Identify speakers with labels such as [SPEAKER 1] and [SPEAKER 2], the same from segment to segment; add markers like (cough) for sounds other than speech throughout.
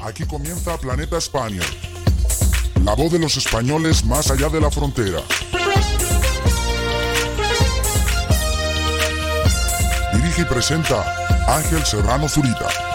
[SPEAKER 1] Aquí comienza Planeta España. La voz de los españoles más allá de la frontera. Dirige y presenta Ángel Serrano Zurita.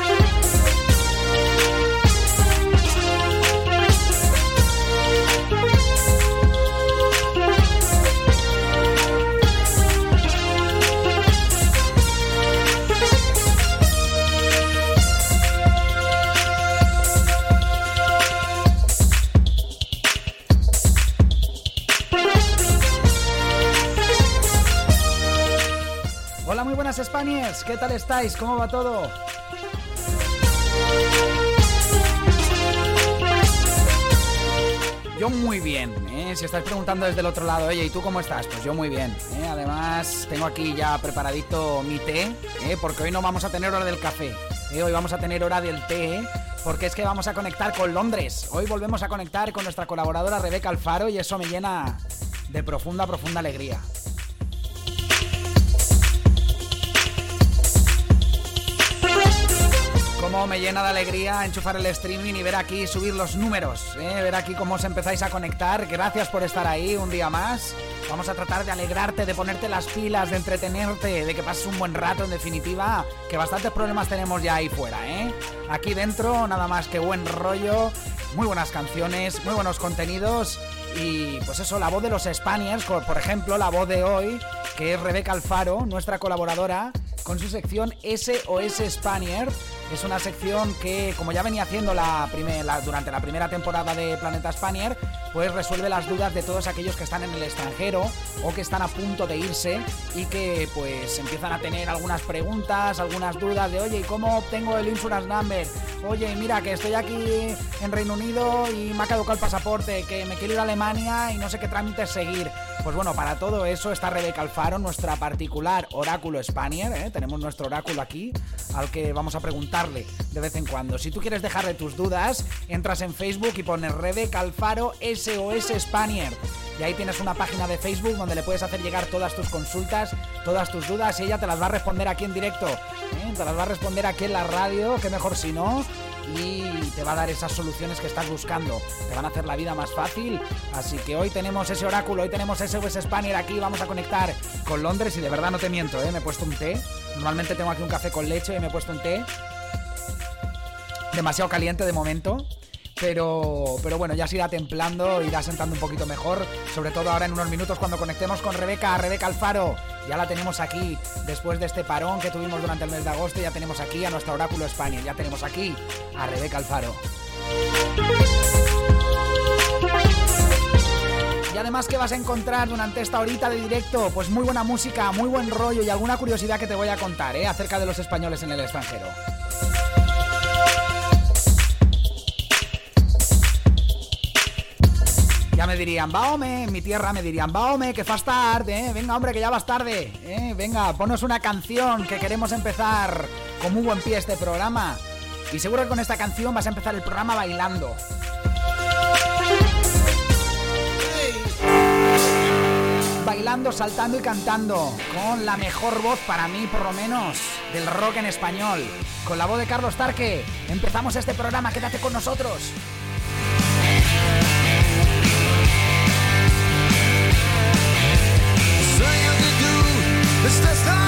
[SPEAKER 2] ¿Qué tal estáis? ¿Cómo va todo? Yo muy bien, ¿eh? si estáis preguntando desde el otro lado, oye, ¿y tú cómo estás? Pues yo muy bien. ¿eh? Además, tengo aquí ya preparadito mi té, ¿eh? porque hoy no vamos a tener hora del café, ¿eh? hoy vamos a tener hora del té, porque es que vamos a conectar con Londres. Hoy volvemos a conectar con nuestra colaboradora Rebeca Alfaro y eso me llena de profunda, profunda alegría. Cómo me llena de alegría enchufar el streaming y ver aquí subir los números, ¿eh? ver aquí cómo os empezáis a conectar. Gracias por estar ahí un día más. Vamos a tratar de alegrarte, de ponerte las pilas, de entretenerte, de que pases un buen rato, en definitiva, que bastantes problemas tenemos ya ahí fuera, ¿eh? Aquí dentro, nada más que buen rollo, muy buenas canciones, muy buenos contenidos y pues eso, la voz de los Spaniards, por ejemplo, la voz de hoy, que es Rebeca Alfaro, nuestra colaboradora, con su sección SOS Spaniard. Es una sección que, como ya venía haciendo la durante la primera temporada de Planeta Spaniard, pues resuelve las dudas de todos aquellos que están en el extranjero o que están a punto de irse y que pues empiezan a tener algunas preguntas, algunas dudas de, oye, ¿y cómo obtengo el insurance number? Oye, mira, que estoy aquí en Reino Unido y me ha caducado el pasaporte, que me quiero ir a Alemania y no sé qué trámites seguir. Pues bueno, para todo eso está Rebeca Alfaro, nuestra particular oráculo Spanier, ¿eh? tenemos nuestro oráculo aquí, al que vamos a preguntarle de vez en cuando. Si tú quieres dejarle tus dudas, entras en Facebook y pones Rebeca Alfaro SOS Spanier. Y ahí tienes una página de Facebook donde le puedes hacer llegar todas tus consultas, todas tus dudas y ella te las va a responder aquí en directo. ¿eh? Te las va a responder aquí en la radio, que mejor si no y te va a dar esas soluciones que estás buscando. Te van a hacer la vida más fácil. Así que hoy tenemos ese oráculo, hoy tenemos ese West Spanier aquí. Vamos a conectar con Londres y de verdad no te miento, ¿eh? me he puesto un té. Normalmente tengo aquí un café con leche y me he puesto un té. Demasiado caliente de momento. Pero, pero bueno, ya se irá templando, irá sentando un poquito mejor. Sobre todo ahora en unos minutos cuando conectemos con Rebeca, Rebeca Alfaro. Ya la tenemos aquí después de este parón que tuvimos durante el mes de agosto. Ya tenemos aquí a nuestro oráculo España. Ya tenemos aquí a Rebeca Alfaro. Y además, ¿qué vas a encontrar durante esta horita de directo? Pues muy buena música, muy buen rollo y alguna curiosidad que te voy a contar, ¿eh? Acerca de los españoles en el extranjero. Ya me dirían, va home, en mi tierra me dirían, va home, que fas tarde, ¿eh? venga hombre, que ya vas tarde, ¿eh? venga, ponos una canción que queremos empezar con muy buen pie este programa. Y seguro que con esta canción vas a empezar el programa bailando. Bailando, saltando y cantando, con la mejor voz para mí, por lo menos, del rock en español. Con la voz de Carlos Tarque, empezamos este programa, quédate con nosotros.
[SPEAKER 3] Tú estás todavía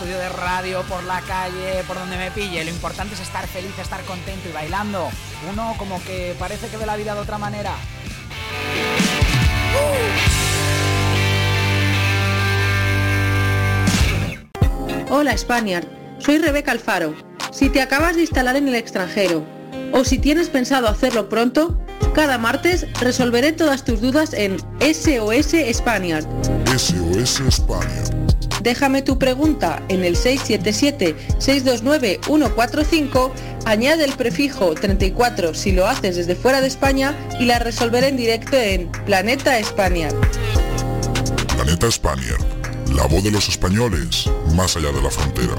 [SPEAKER 2] estudio de radio, por la calle, por donde me pille. Lo importante es estar feliz, estar contento y bailando. Uno como que parece que ve la vida de otra manera.
[SPEAKER 4] Hola Spaniard, soy Rebeca Alfaro. Si te acabas de instalar en el extranjero o si tienes pensado hacerlo pronto, cada martes resolveré todas tus dudas en SOS Spaniard.
[SPEAKER 1] SOS España.
[SPEAKER 4] Déjame tu pregunta en el 677-629-145, añade el prefijo 34 si lo haces desde fuera de España y la resolveré en directo en Planeta Spaniard.
[SPEAKER 1] Planeta España. La voz de los españoles más allá de la frontera.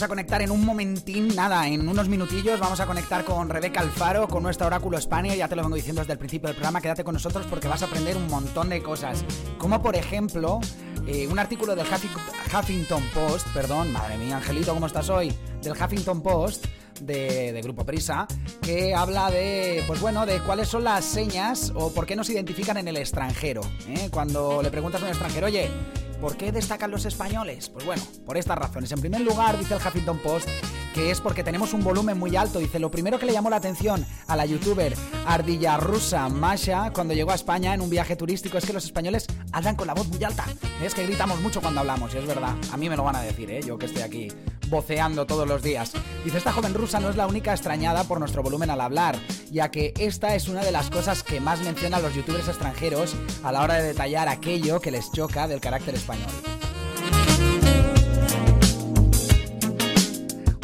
[SPEAKER 2] Vamos a conectar en un momentín, nada, en unos minutillos vamos a conectar con Rebeca Alfaro, con nuestro oráculo España, ya te lo vengo diciendo desde el principio del programa, quédate con nosotros porque vas a aprender un montón de cosas, como por ejemplo eh, un artículo del Huffi- Huffington Post, perdón, madre mía, Angelito, ¿cómo estás hoy? Del Huffington Post, de, de Grupo Prisa, que habla de, pues bueno, de cuáles son las señas o por qué nos identifican en el extranjero. ¿eh? Cuando le preguntas a un extranjero, oye, ¿por qué destacan los españoles? Pues bueno, por estas razones. En primer lugar, dice el Huffington Post, que es porque tenemos un volumen muy alto. Dice, lo primero que le llamó la atención a la youtuber Ardilla Rusa Masha cuando llegó a España en un viaje turístico es que los españoles hablan con la voz muy alta. Es que gritamos mucho cuando hablamos, y es verdad. A mí me lo van a decir, ¿eh? Yo que estoy aquí voceando todos los días. Dice, esta joven rusa no es la única extrañada por nuestro volumen al hablar, ya que esta es una de las cosas que más mencionan los youtubers extranjeros a la hora de detallar aquello que les choca del carácter español.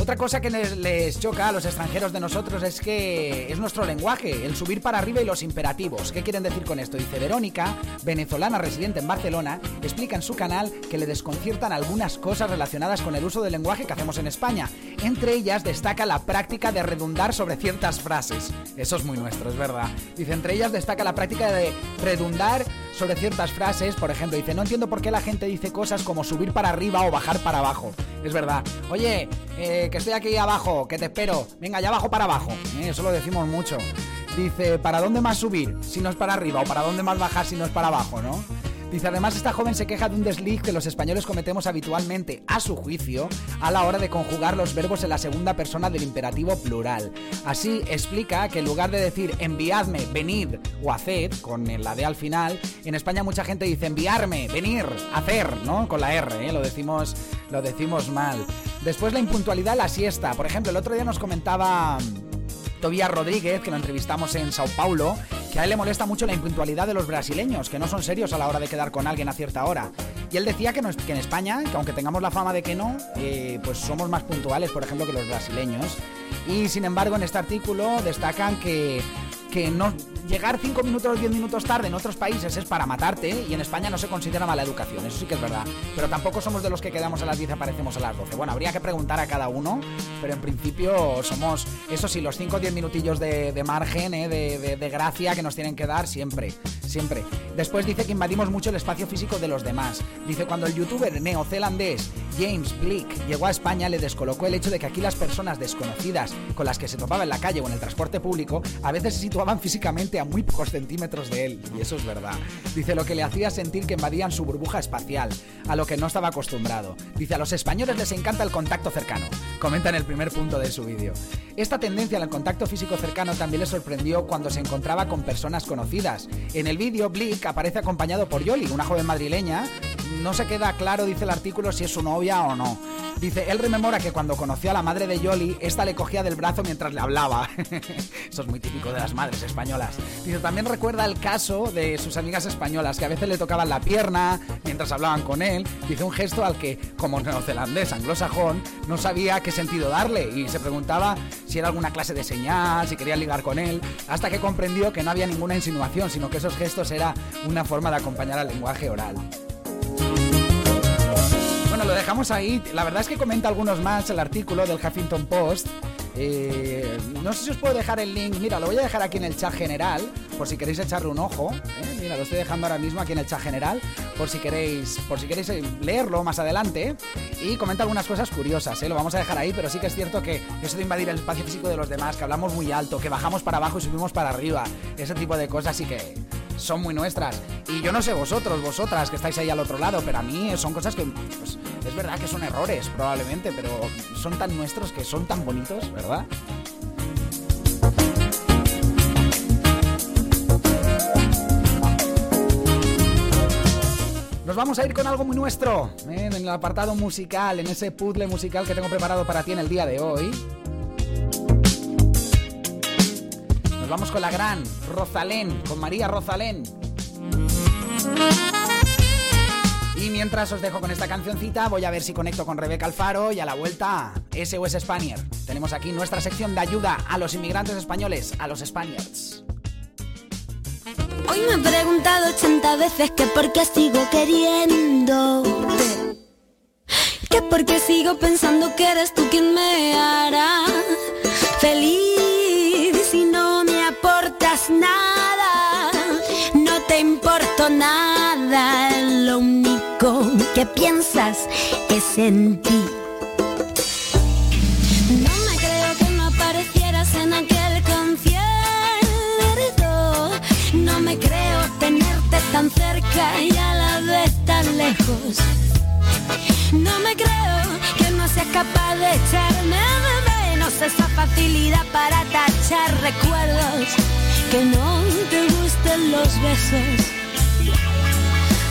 [SPEAKER 2] Otra cosa que les, choca a los extranjeros de nosotros es que es nuestro lenguaje, el subir para arriba y los imperativos. ¿Qué quieren decir con esto? Dice Verónica, venezolana residente en Barcelona, explica en su canal que le desconciertan algunas cosas relacionadas con el uso del lenguaje que hacemos en España. Entre ellas destaca la práctica de redundar sobre ciertas frases. Eso es muy nuestro, es verdad. Dice, entre ellas destaca la práctica de redundar sobre ciertas frases. Por ejemplo, dice, no entiendo por qué la gente dice cosas como subir para arriba o bajar para abajo. Es verdad. Oye, eh, que estoy aquí abajo, que te espero. Venga, ya abajo para abajo. Eh, eso lo decimos mucho. Dice, ¿para dónde más subir si no es para arriba? ¿O para dónde más bajar si no es para abajo, no? Dice, además esta joven se queja de un desliz que los españoles cometemos habitualmente, a su juicio, a la hora de conjugar los verbos en la segunda persona del imperativo plural. Así explica que en lugar de decir enviadme, venid o haced, con la D al final, en España mucha gente dice enviarme, venir, hacer, ¿no? Con la R, ¿eh? lo, decimos, lo decimos mal. Después la impuntualidad, la siesta. Por ejemplo, el otro día nos comentaba... Rodríguez, que lo entrevistamos en Sao Paulo, que a él le molesta mucho la impuntualidad de los brasileños, que no son serios a la hora de quedar con alguien a cierta hora. Y él decía que en España, que aunque tengamos la fama de que no, eh, pues somos más puntuales, por ejemplo, que los brasileños. Y sin embargo, en este artículo destacan que, que no llegar 5 minutos o 10 minutos tarde en otros países es para matarte y en España no se considera mala educación, eso sí que es verdad. Pero tampoco somos de los que quedamos a las 10 y aparecemos a las 12. Bueno, habría que preguntar a cada uno, pero en principio somos, eso sí, los 5 o 10 minutillos de, margen, eh, de gracia que nos tienen que dar siempre, siempre. Después dice que invadimos mucho el espacio físico de los demás. Dice, cuando el youtuber neozelandés James Blick llegó a España le descolocó el hecho de que aquí las personas desconocidas con las que se topaba en la calle o en el transporte público a veces se situaban físicamente a muy pocos centímetros de él, y eso es verdad. Dice lo que le hacía sentir que invadían su burbuja espacial, a lo que no estaba acostumbrado. Dice a los españoles les encanta el contacto cercano, comenta en el primer punto de su vídeo. Esta tendencia al contacto físico cercano también le sorprendió cuando se encontraba con personas conocidas. En el vídeo, Blick aparece acompañado por Yoli, una joven madrileña. No se queda claro, dice el artículo, si es su novia o no. Dice, él rememora que cuando conoció a la madre de Yoli, esta le cogía del brazo mientras le hablaba. (laughs) Eso es muy típico de las madres españolas. Dice, también recuerda el caso de sus amigas españolas, que a veces le tocaban la pierna mientras hablaban con él. Dice un gesto al que, como neozelandés anglosajón, no sabía qué sentido darle y se preguntaba si era alguna clase de señal, si quería ligar con él, hasta que comprendió que no había ninguna insinuación, sino que esos gestos era una forma de acompañar al lenguaje oral. Lo dejamos ahí. La verdad es que comenta algunos más el artículo del Huffington Post. Eh, no sé si os puedo dejar el link, mira, lo voy a dejar aquí en el chat general, por si queréis echarle un ojo. ¿eh? Mira, lo estoy dejando ahora mismo aquí en el chat general, por si queréis, por si queréis eh, leerlo más adelante. Y comenta algunas cosas curiosas, ¿eh? lo vamos a dejar ahí, pero sí que es cierto que eso de invadir el espacio físico de los demás, que hablamos muy alto, que bajamos para abajo y subimos para arriba, ese tipo de cosas sí que son muy nuestras. Y yo no sé vosotros, vosotras que estáis ahí al otro lado, pero a mí son cosas que pues, es verdad que son errores probablemente, pero son tan nuestros que son tan bonitos, ¿verdad? Nos vamos a ir con algo muy nuestro, ¿eh? en el apartado musical, en ese puzzle musical que tengo preparado para ti en el día de hoy. Vamos con la gran Rosalén, con María Rosalén. Y mientras os dejo con esta cancioncita, voy a ver si conecto con Rebeca Alfaro y a la vuelta SOS Spaniard. Tenemos aquí nuestra sección de ayuda a los inmigrantes españoles, a los Spaniards.
[SPEAKER 5] Hoy me he preguntado 80 veces que por qué sigo queriéndote. Que por qué sigo pensando que eres tú quien me hará feliz nada, lo único que piensas es en ti. No me creo que no aparecieras en aquel concierto. No me creo tenerte tan cerca y a la vez tan lejos. No me creo que no seas capaz de echarme de menos esa facilidad para tachar recuerdos. Que no te gusten los besos.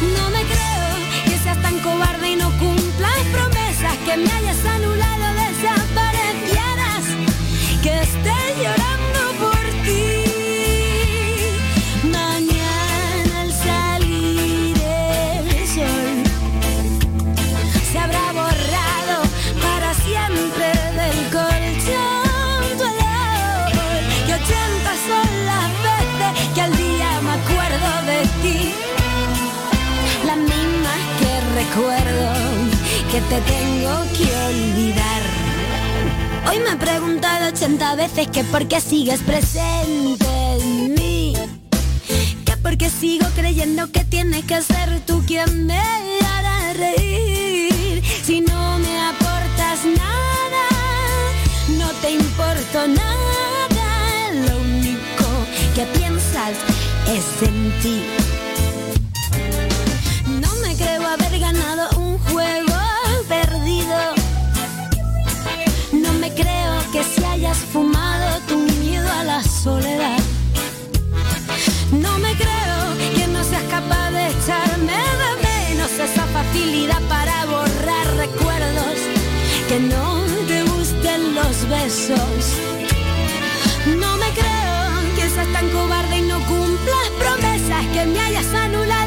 [SPEAKER 5] No me creo que seas tan cobarde y no cumplas promesas que me hayas anulado, desaparecieras, que esté llorando te tengo que olvidar. Hoy me he preguntado 80 veces que por qué sigues presente en mí. Que por qué sigo creyendo que tienes que ser tú quien me hará reír. Si no me aportas nada, no te importo nada. Lo único que piensas es en ti. Hayas fumado tu miedo a la soledad. No me creo que no seas capaz de echarme de menos esa facilidad para borrar recuerdos. Que no te gusten los besos. No me creo que seas tan cobarde y no cumplas promesas que me hayas anulado,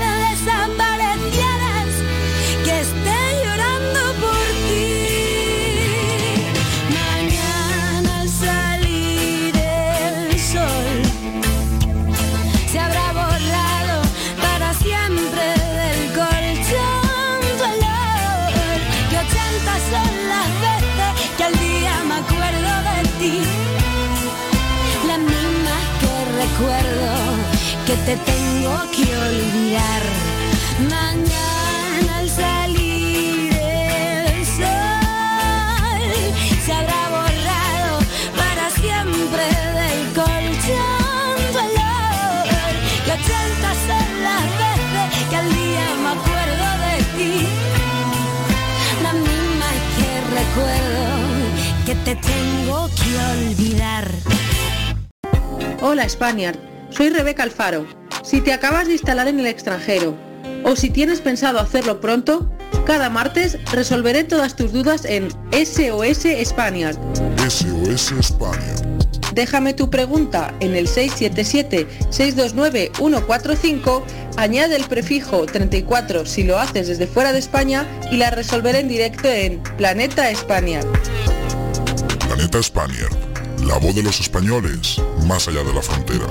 [SPEAKER 5] te tengo que olvidar. Mañana al salir el sol se habrá borrado para siempre del colchón tu olor. Que ochenta son las veces que al día me acuerdo de ti la misma que recuerdo que te tengo que olvidar.
[SPEAKER 4] Hola Spaniard, soy Rebeca Alfaro. Si te acabas de instalar en el extranjero o si tienes pensado hacerlo pronto, cada martes resolveré todas tus dudas en SOS Spaniard.
[SPEAKER 1] SOS España.
[SPEAKER 4] Déjame tu pregunta en el 677-629-145, añade el prefijo 34 si lo haces desde fuera de España y la resolveré en directo en Planeta España.
[SPEAKER 1] Planeta España. La voz de los españoles más allá de la frontera.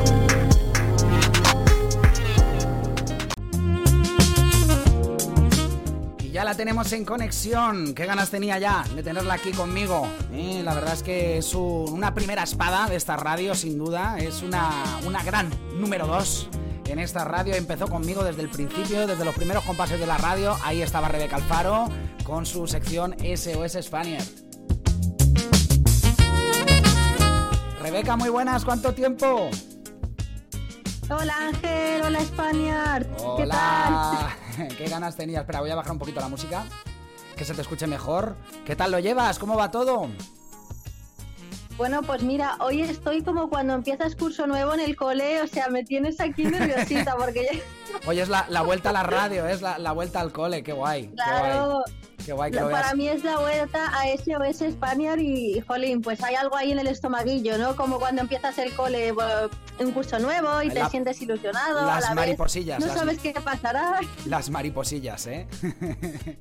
[SPEAKER 2] Tenemos en conexión. Qué ganas tenía ya de tenerla aquí conmigo. Eh, la verdad es que es un- una primera espada de esta radio, sin duda. Es una, una gran número dos en esta radio. Empezó conmigo desde el principio, desde los primeros compases de la radio. Ahí estaba Rebeca Alfaro con su sección SOS Spaniard. Rebeca, muy buenas, ¿cuánto tiempo?
[SPEAKER 6] Hola Ángel, hola España. ¿Qué tal? (laughs) (laughs)
[SPEAKER 2] ¿Qué ganas tenías? Espera, voy a bajar un poquito la música. Que se te escuche mejor. ¿Qué tal lo llevas? ¿Cómo va todo?
[SPEAKER 6] Bueno, pues mira, hoy estoy como cuando empiezas curso nuevo en el cole, o sea, me tienes aquí nerviosita porque ya, (laughs)
[SPEAKER 2] Hoy es la, la vuelta a la radio, es la, la vuelta al cole. Qué guay. Qué
[SPEAKER 6] claro,
[SPEAKER 2] guay. Qué guay que lo
[SPEAKER 6] para
[SPEAKER 2] veas.
[SPEAKER 6] mí es la vuelta a SOS Spaniard y, jolín, pues hay algo ahí en el estomaguillo, ¿no? Como cuando empiezas el cole, un curso nuevo y te sientes ilusionado. a
[SPEAKER 2] las
[SPEAKER 6] la vez
[SPEAKER 2] mariposillas,
[SPEAKER 6] No
[SPEAKER 2] las-
[SPEAKER 6] sabes qué pasará.
[SPEAKER 2] Las mariposillas, ¿eh? (laughs)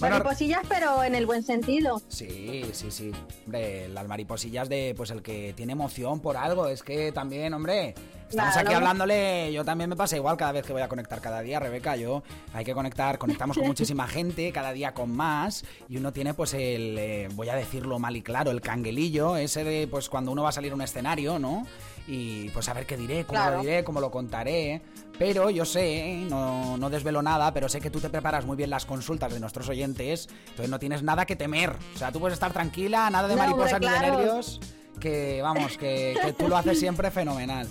[SPEAKER 2] Bueno,
[SPEAKER 6] mariposillas, pero en el buen sentido.
[SPEAKER 2] Sí, sí, sí. Hombre, las mariposillas de pues el que tiene emoción por algo. Es que también, hombre, estamos
[SPEAKER 6] Claro.
[SPEAKER 2] aquí hablándole. Yo también me pasa igual cada vez que voy a conectar cada día, Rebeca. Yo hay que conectar, conectamos con (laughs) muchísima gente, cada día con más. Y uno tiene, pues, el, eh, voy a decirlo mal y claro, el canguelillo, ese de, pues, cuando uno va a salir a un escenario, ¿no? Y pues a ver qué diré, cómo
[SPEAKER 6] Claro.
[SPEAKER 2] lo diré, cómo lo contaré. Pero yo sé, no, no desvelo nada, pero sé que tú te preparas muy bien las consultas de nuestros oyentes, entonces no tienes nada que temer. O sea, tú puedes estar tranquila, nada de
[SPEAKER 6] No, hombre,
[SPEAKER 2] mariposas ni de nervios, que vamos, que, que tú lo haces siempre fenomenal.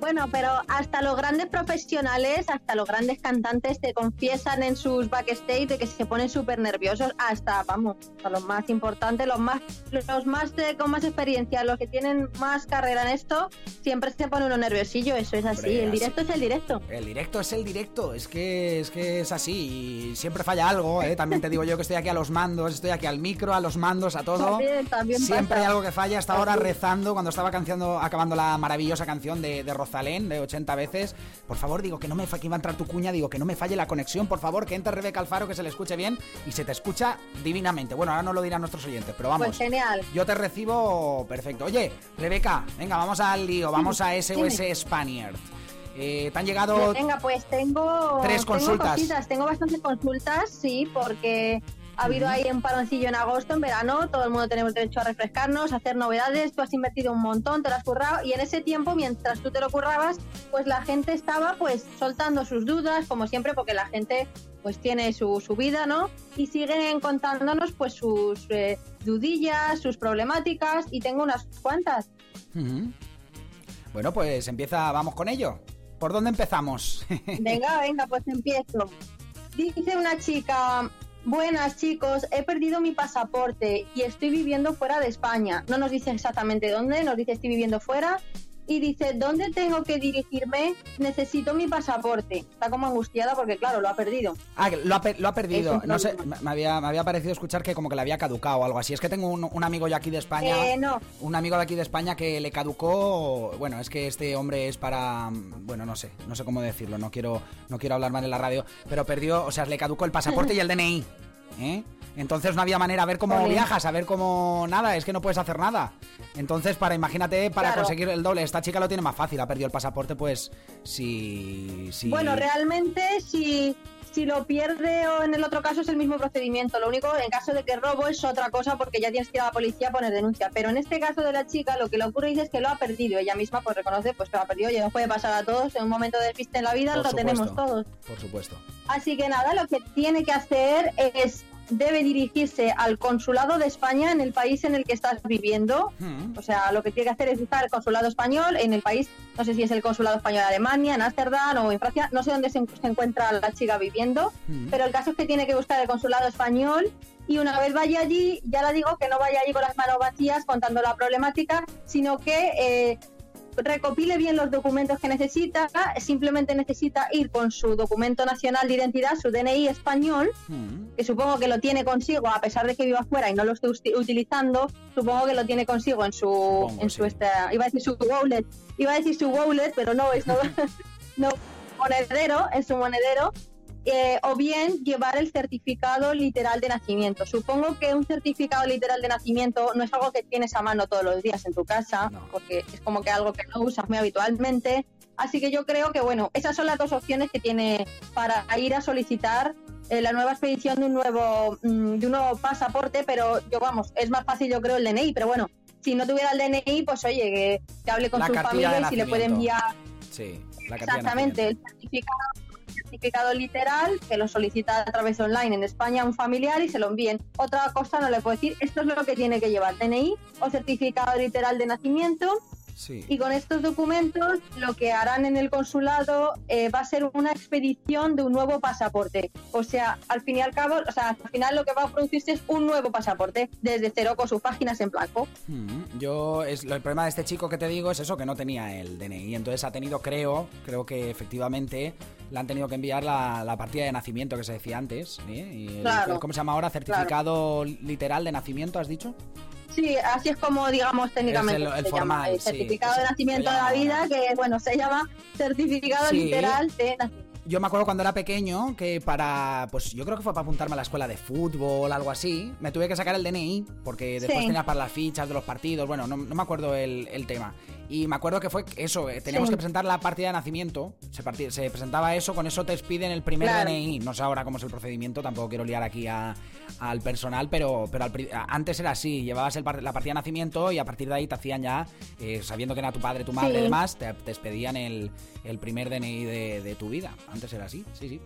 [SPEAKER 6] Bueno, pero hasta los grandes profesionales, hasta los grandes cantantes te confiesan en sus backstage de que se ponen súper nerviosos, hasta, vamos, a los más importantes, los más, los más de- con más experiencia, los que tienen más carrera en esto, siempre se pone uno nerviosillo, eso es así,
[SPEAKER 2] Hombre,
[SPEAKER 6] el
[SPEAKER 2] así.
[SPEAKER 6] directo es el directo.
[SPEAKER 2] El directo es el directo, es que es que es así y siempre falla algo, ¿eh? También te digo yo que estoy aquí a los mandos, estoy aquí al micro, a los mandos, a todo.
[SPEAKER 6] También, también
[SPEAKER 2] Siempre
[SPEAKER 6] pasa.
[SPEAKER 2] hay algo que falla. Hasta ahora rezando cuando estaba canciando, acabando la maravillosa canción de, de Rosalén de 80 veces. Por favor, digo que no me que iba a entrar tu cuña, digo que no me falle la conexión, por favor, que entre Rebeca Alfaro, que se le escuche bien y se te escucha divinamente. Bueno, ahora no lo dirán nuestros oyentes, pero vamos.
[SPEAKER 6] Pues genial.
[SPEAKER 2] Yo te recibo perfecto. Oye, Rebeca, venga, vamos al lío, vamos a (laughs) SOS Spaniard. Eh, ¿Te han llegado
[SPEAKER 6] Venga, pues tengo,
[SPEAKER 2] Tres
[SPEAKER 6] tengo
[SPEAKER 2] consultas.
[SPEAKER 6] cositas, tengo bastantes consultas, sí, porque ha habido ahí un paroncillo en agosto, en verano, todo el mundo tenemos derecho a refrescarnos, a hacer novedades, tú has invertido un montón, te lo has currado, y en ese tiempo, mientras tú te lo currabas, pues la gente estaba pues soltando sus dudas, como siempre, porque la gente pues tiene su, su vida, ¿no? Y siguen contándonos pues sus eh, dudillas, sus problemáticas, y tengo unas cuantas.
[SPEAKER 2] Bueno, pues empieza, vamos con ello. ¿Por dónde empezamos? (laughs)
[SPEAKER 6] Venga, venga, pues empiezo. Dice una chica, buenas chicos, he perdido mi pasaporte y estoy viviendo fuera de España. No nos dice exactamente dónde, nos dice estoy viviendo fuera. Y dice, ¿dónde tengo que dirigirme? Necesito mi pasaporte. Está como angustiada porque, claro, lo ha perdido.
[SPEAKER 2] Ah, lo ha, pe- lo ha perdido. No sé, me me había, me había parecido escuchar que como que le había caducado o algo así. Es que tengo un, un amigo yo aquí de España.
[SPEAKER 6] Eh, no,
[SPEAKER 2] Un amigo de aquí de España que le caducó. Bueno, es que este hombre es para. Bueno, no sé, no sé cómo decirlo, no quiero, no quiero hablar mal en la radio. Pero perdió, o sea, le caducó el pasaporte y el (laughs) DNI. ¿eh? Entonces no había manera a ver cómo viajas, a ver cómo. Nada, es que no puedes hacer nada. Entonces, para, imagínate, para
[SPEAKER 6] Claro.
[SPEAKER 2] conseguir el doble, esta chica lo tiene más fácil, ha perdido el pasaporte, pues. Si. si
[SPEAKER 6] Bueno, realmente si, si lo pierde o en el otro caso es el mismo procedimiento. Lo único, en caso de que robo es otra cosa porque ya tienes que ir a la policía a poner denuncia. Pero en este caso de la chica lo que le ocurre es que lo ha perdido. Ella misma pues reconoce pues que lo ha perdido y nos puede pasar a todos. En un momento de despiste en la vida
[SPEAKER 2] Por
[SPEAKER 6] lo
[SPEAKER 2] supuesto.
[SPEAKER 6] tenemos todos.
[SPEAKER 2] Por supuesto.
[SPEAKER 6] Así que nada, lo que tiene que hacer es debe dirigirse al consulado de España en el país en el que estás viviendo.
[SPEAKER 2] Hmm.
[SPEAKER 6] O sea, lo que tiene que hacer es buscar el consulado español en el país, no sé si es el consulado español de Alemania, en Ámsterdam o en Francia, no sé dónde se, en- se encuentra la chica viviendo,
[SPEAKER 2] Hmm.
[SPEAKER 6] pero el caso es que tiene que buscar el consulado español y una vez vaya allí, ya la digo que no vaya allí con las manos vacías contando la problemática, sino que eh, recopile bien los documentos que necesita, simplemente necesita ir con su documento nacional de identidad, su DNI español,
[SPEAKER 2] Hmm.
[SPEAKER 6] que supongo que lo tiene consigo a pesar de que viva fuera y no lo esté utilizando, supongo que lo tiene consigo en su
[SPEAKER 2] Supongo,
[SPEAKER 6] en su
[SPEAKER 2] sí.
[SPEAKER 6] esta, iba a decir su wallet, iba a decir su wallet, pero no es no, (laughs) no monedero, en su monedero. Eh, o bien llevar el certificado literal de nacimiento. Supongo que un certificado literal de nacimiento no es algo que tienes a mano todos los días en tu casa,
[SPEAKER 2] No.
[SPEAKER 6] porque es como que algo que no usas muy habitualmente. Así que yo creo que, bueno, esas son las dos opciones que tiene para ir a solicitar eh, la nueva expedición de un nuevo mm, de un nuevo pasaporte, pero yo, vamos, es más fácil yo creo el DNI, pero bueno, si no tuviera el DNI, pues oye, que, que hable con
[SPEAKER 2] La
[SPEAKER 6] su familia y si le puede enviar
[SPEAKER 2] Sí, la
[SPEAKER 6] Exactamente, el certificado, certificado literal que lo solicita a través online en España a un familiar y se lo envíen. Otra cosa no le puedo decir, esto es lo que tiene que llevar, DNI o certificado literal de nacimiento
[SPEAKER 2] Sí.
[SPEAKER 6] y con estos documentos lo que harán en el consulado eh, va a ser una expedición de un nuevo pasaporte. O sea, al fin y al cabo, o sea, al final lo que va a producirse es un nuevo pasaporte desde cero con sus páginas en blanco.
[SPEAKER 2] Mm, Yo, es, el problema de este chico que te digo es eso, que no tenía el DNI. Entonces ha tenido, creo, creo que efectivamente le han tenido que enviar la, la partida de nacimiento que se decía antes. ¿eh? Y el-
[SPEAKER 6] Claro,
[SPEAKER 2] ¿Cómo se llama ahora? ¿Certificado literal de nacimiento, has dicho?
[SPEAKER 6] Sí, así es como, digamos, técnicamente
[SPEAKER 2] el- el
[SPEAKER 6] se llama,
[SPEAKER 2] formal,
[SPEAKER 6] el
[SPEAKER 2] sí,
[SPEAKER 6] certificado de nacimiento de la
[SPEAKER 2] llama
[SPEAKER 6] vida, que bueno, se llama certificado
[SPEAKER 2] Sí.
[SPEAKER 6] literal de nacimiento.
[SPEAKER 2] Yo me acuerdo cuando era pequeño que para, pues yo creo que fue para apuntarme a la escuela de fútbol, algo así, me tuve que sacar el DNI, porque después
[SPEAKER 6] Sí.
[SPEAKER 2] tenía para las fichas de los partidos, bueno, no, no me acuerdo el, el tema. Y me acuerdo que fue eso, eh, teníamos
[SPEAKER 6] Sí.
[SPEAKER 2] que presentar la partida de nacimiento, se, se presentaba eso, con eso te expiden el primer
[SPEAKER 6] Claro.
[SPEAKER 2] DNI. No sé ahora cómo es el procedimiento, tampoco quiero liar aquí a- al personal, pero, pero al antes era así, llevabas el la partida de nacimiento y a partir de ahí te hacían ya, eh, sabiendo que era tu padre, tu madre
[SPEAKER 6] Sí.
[SPEAKER 2] y demás, te, te expedían el, el primer DNI de, de tu vida. Antes era así, sí, sí.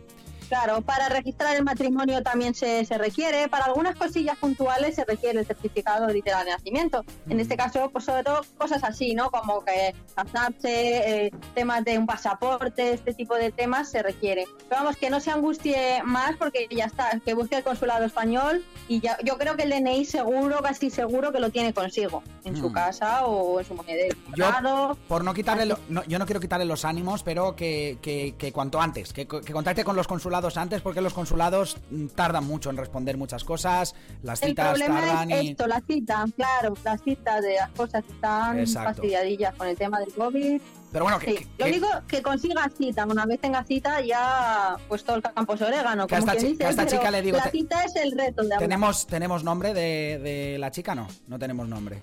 [SPEAKER 6] Claro, para registrar el matrimonio también se, se requiere, para algunas cosillas puntuales se requiere el certificado literal de nacimiento. En
[SPEAKER 2] Mm.
[SPEAKER 6] este caso, pues sobre todo cosas así, ¿no? Como que casarse, eh, temas de un pasaporte, este tipo de temas se requiere. Pero vamos, que no se angustie más porque ya está, que busque el consulado español y ya, yo creo que el DNI seguro, casi seguro que lo tiene consigo, en su
[SPEAKER 2] Mm.
[SPEAKER 6] casa o en su monedero.
[SPEAKER 2] Yo, por no quitarle, lo- no, yo no quiero quitarle los ánimos, pero que, que- que cuanto antes, que, que contacte con los consulados antes, porque los consulados mm, tardan mucho en responder muchas cosas, las
[SPEAKER 6] El
[SPEAKER 2] citas
[SPEAKER 6] problema
[SPEAKER 2] tardan
[SPEAKER 6] es
[SPEAKER 2] y...
[SPEAKER 6] esto, la cita, claro, las citas de las cosas están
[SPEAKER 2] Exacto.
[SPEAKER 6] fastidiadillas con el tema del COVID.
[SPEAKER 2] Pero bueno, que,
[SPEAKER 6] Sí,
[SPEAKER 2] que-
[SPEAKER 6] lo único que consiga cita, una vez tenga cita ya pues todo el campo es orégano,
[SPEAKER 2] Que a esta
[SPEAKER 6] quien
[SPEAKER 2] chi-
[SPEAKER 6] dice,
[SPEAKER 2] que a esta
[SPEAKER 6] pero
[SPEAKER 2] chica le digo,
[SPEAKER 6] la
[SPEAKER 2] te-
[SPEAKER 6] cita es el reto de
[SPEAKER 2] tenemos, tenemos nombre de, de la chica, no, no tenemos nombre.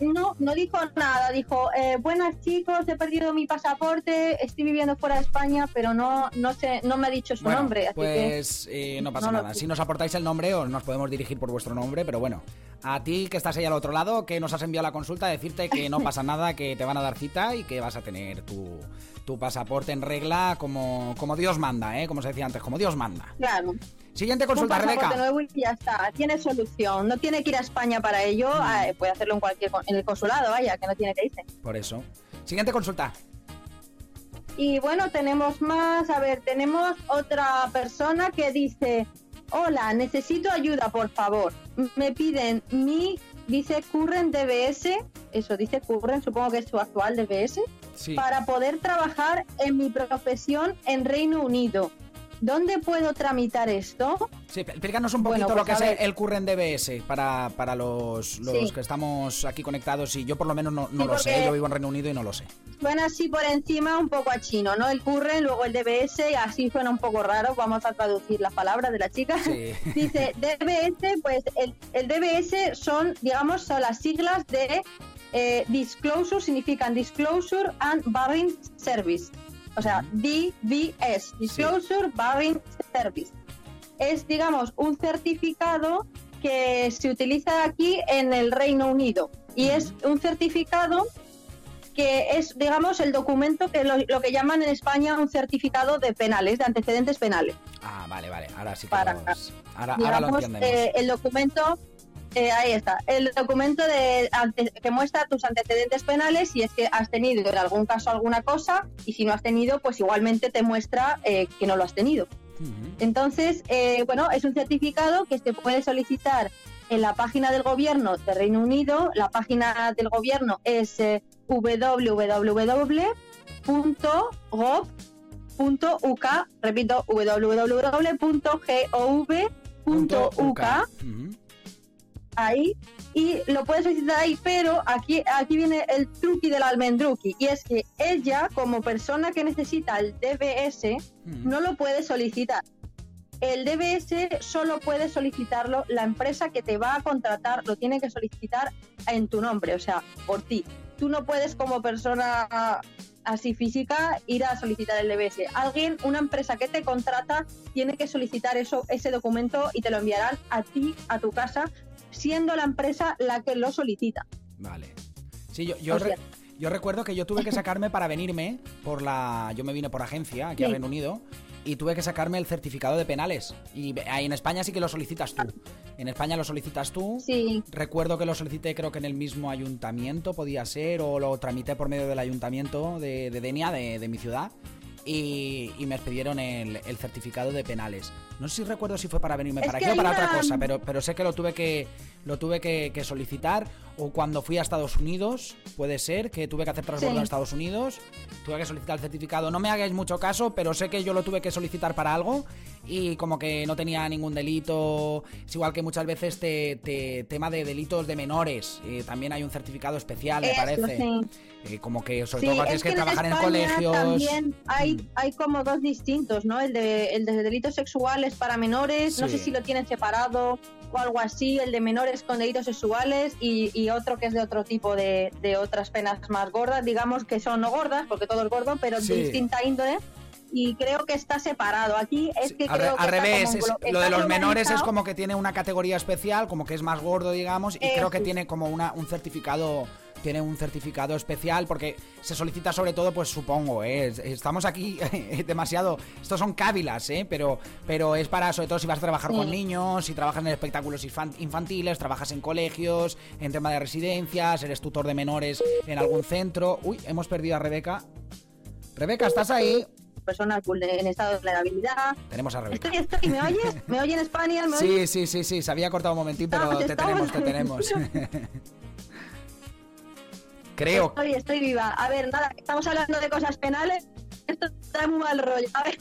[SPEAKER 6] No, no dijo nada, dijo, eh, buenas chicos, he perdido mi pasaporte, estoy viviendo fuera de España, pero no no sé, no me ha dicho su
[SPEAKER 2] Bueno,
[SPEAKER 6] nombre, así que
[SPEAKER 2] pues eh, no pasa
[SPEAKER 6] no
[SPEAKER 2] nada. Si nos aportáis el nombre, os nos podemos dirigir por vuestro nombre, pero bueno. A ti que estás ahí al otro lado, que nos has enviado la consulta, decirte que no (laughs) pasa nada, que te van a dar cita y que vas a tener tu, tu pasaporte en regla como, como Dios manda, ¿eh? Como se decía antes, como Dios manda.
[SPEAKER 6] claro.
[SPEAKER 2] Siguiente
[SPEAKER 6] un
[SPEAKER 2] consulta,
[SPEAKER 6] pasaporte
[SPEAKER 2] Rebeca.
[SPEAKER 6] nuevo y ya está, tiene solución. No tiene que ir a España para ello,
[SPEAKER 2] Mm.
[SPEAKER 6] eh, puede hacerlo en cualquier en el consulado, vaya, que no tiene que irse.
[SPEAKER 2] Por eso. Siguiente consulta.
[SPEAKER 6] Y bueno, tenemos más, a ver, tenemos otra persona que dice, hola, necesito ayuda, por favor. Me piden mi, dice Current DBS, eso dice Current, supongo que es su actual DBS,
[SPEAKER 2] Sí.
[SPEAKER 6] para poder trabajar en mi profesión en Reino Unido. ¿Dónde puedo tramitar esto?
[SPEAKER 2] Sí, explícanos un
[SPEAKER 6] Bueno,
[SPEAKER 2] poquito lo que
[SPEAKER 6] pues
[SPEAKER 2] es
[SPEAKER 6] a
[SPEAKER 2] el, Current DBS para, para los, los
[SPEAKER 6] Sí.
[SPEAKER 2] que estamos aquí conectados y yo por lo menos no, no
[SPEAKER 6] Sí,
[SPEAKER 2] lo sé, yo vivo en Reino Unido y no lo sé.
[SPEAKER 6] Suena así por encima un poco a chino, ¿no? El Current, luego el DBS, y así suena un poco raro. Vamos a traducir las palabras de la chica.
[SPEAKER 2] Sí. (laughs)
[SPEAKER 6] Dice DBS, pues el, el DBS son, digamos, son las siglas de eh, Disclosure, significan Disclosure and Barring Service. O sea, DBS, Disclosure Barring Service. Es, digamos, un certificado que se utiliza aquí en el Reino Unido. Y es un certificado que es, digamos, el documento que lo, lo que llaman en España un certificado de penales, de antecedentes penales.
[SPEAKER 2] Ah, vale, vale. Ahora sí que
[SPEAKER 6] Para-
[SPEAKER 2] los- ahora, ahora lo entendemos.
[SPEAKER 6] eh, el documento, eh, ahí está, el documento de, ante- que muestra tus antecedentes penales si es que has tenido en algún caso alguna cosa y si no has tenido, pues igualmente te muestra eh, que no lo has tenido. Entonces, eh, bueno, es un certificado que se puede solicitar en la página del gobierno de Reino Unido. La página del gobierno es www.gov.uk, repito, www.gov.uk. ahí, y lo puedes solicitar ahí, pero aquí, aquí viene el truqui del almendruqui, y es que ella, como persona que necesita el DBS,
[SPEAKER 2] Ujú.
[SPEAKER 6] no lo puede solicitar. El DBS solo puede solicitarlo la empresa que te va a contratar, lo tiene que solicitar en tu nombre, o sea, por ti. tú no puedes como persona así física ir a solicitar el DBS. Alguien, una empresa que te contrata, tiene que solicitar eso, ese documento y te lo enviarán a ti, a tu casa, siendo la empresa la que lo solicita.
[SPEAKER 2] Vale. Sí, yo, yo, re- recuerdo que yo tuve que sacarme para venirme por la. Yo me vine por agencia aquí a. Reino Unido y tuve que sacarme el certificado de penales. Y en España sí que lo solicitas tú. En España lo solicitas tú.
[SPEAKER 6] Sí,
[SPEAKER 2] Recuerdo que lo solicité creo que en el mismo ayuntamiento podía ser o lo tramité por medio del ayuntamiento de, de Denia, de, de mi ciudad. Y, y me expidieron el, el certificado de penales. No sé si recuerdo si fue para venirme
[SPEAKER 6] Es
[SPEAKER 2] para aquí o para otra cosa, pero, pero sé que lo tuve que lo tuve que, que solicitar. O cuando fui a Estados Unidos, puede ser que tuve que hacer transbordo
[SPEAKER 6] Sí.
[SPEAKER 2] a Estados Unidos. Tuve que solicitar el certificado. No me hagáis mucho caso, pero sé que yo lo tuve que solicitar para algo. Y como que no tenía ningún delito. Es igual que muchas veces te, te- tema de delitos de menores. eh, también hay un certificado especial, me
[SPEAKER 6] Eso,
[SPEAKER 2] parece.
[SPEAKER 6] sí.
[SPEAKER 2] Eh, como que sobre
[SPEAKER 6] Sí,
[SPEAKER 2] todo cuando tienes
[SPEAKER 6] es
[SPEAKER 2] que,
[SPEAKER 6] que en
[SPEAKER 2] trabajar en colegios.
[SPEAKER 6] También hay,
[SPEAKER 2] Mm.
[SPEAKER 6] hay como dos distintos, ¿no? El de, el de delitos sexuales para menores, no sé si lo tienen separado o algo así, el de menores con delitos sexuales y, y otro que es de otro tipo de, de otras penas más gordas, digamos que son no gordas, porque todo es gordo, pero
[SPEAKER 2] Sí.
[SPEAKER 6] de distinta índole. Y creo que está separado. Aquí es
[SPEAKER 2] Sí,
[SPEAKER 6] que
[SPEAKER 2] al, re-
[SPEAKER 6] creo que está
[SPEAKER 2] revés,
[SPEAKER 6] como
[SPEAKER 2] es- lo de los menores es como que tiene una categoría especial, como que es más gordo, digamos, y creo que tiene como una, un certificado tiene un certificado especial porque se solicita sobre todo, pues supongo, ¿eh? Es- estamos aquí (laughs) demasiado, estos son cávilas, ¿eh? pero, pero es para, sobre todo si vas a trabajar
[SPEAKER 6] Sí.
[SPEAKER 2] con niños, si trabajas en espectáculos infan- infantiles, trabajas en colegios, en tema de residencias, eres tutor de menores en algún centro. Uy, hemos perdido a Rebeca. Rebeca, ¿estás ahí?
[SPEAKER 6] personas en estado de vulnerabilidad.
[SPEAKER 2] Tenemos a Rebeca.
[SPEAKER 6] Estoy, estoy, ¿me oyes? ¿Me oye en España? ¿Me oyes?
[SPEAKER 2] Sí, sí, sí, sí, se había cortado un momentín, pero
[SPEAKER 6] Ah,
[SPEAKER 2] te
[SPEAKER 6] estamos-
[SPEAKER 2] tenemos, te tenemos. (laughs) Creo.
[SPEAKER 6] Estoy, estoy viva. A ver, nada, estamos hablando de cosas penales. Esto trae muy mal rollo. A ver,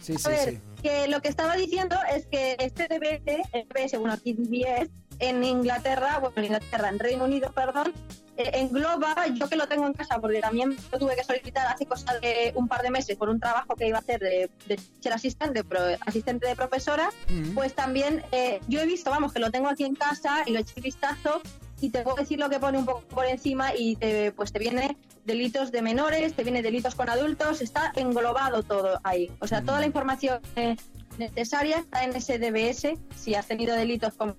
[SPEAKER 2] Sí,
[SPEAKER 6] a
[SPEAKER 2] sí,
[SPEAKER 6] ver
[SPEAKER 2] sí.
[SPEAKER 6] que lo que estaba diciendo es que este DBS, el DBS, bueno, aquí DBS, en Inglaterra, bueno, en Inglaterra, en Reino Unido, perdón, eh, engloba, yo que lo tengo en casa, porque también lo tuve que solicitar hace cosa de un par de meses por un trabajo que iba a hacer de, de teacher assistant, de pro- asistente de profesora,
[SPEAKER 2] Mm.
[SPEAKER 6] pues también eh, yo he visto, vamos, que lo tengo aquí en casa y lo he hecho un vistazo y te puedo decir lo que pone un poco por encima y te, pues te viene delitos de menores, te viene delitos con adultos, está englobado todo ahí. O sea, toda la información eh, necesaria está en ese DBS. Si has tenido delitos con,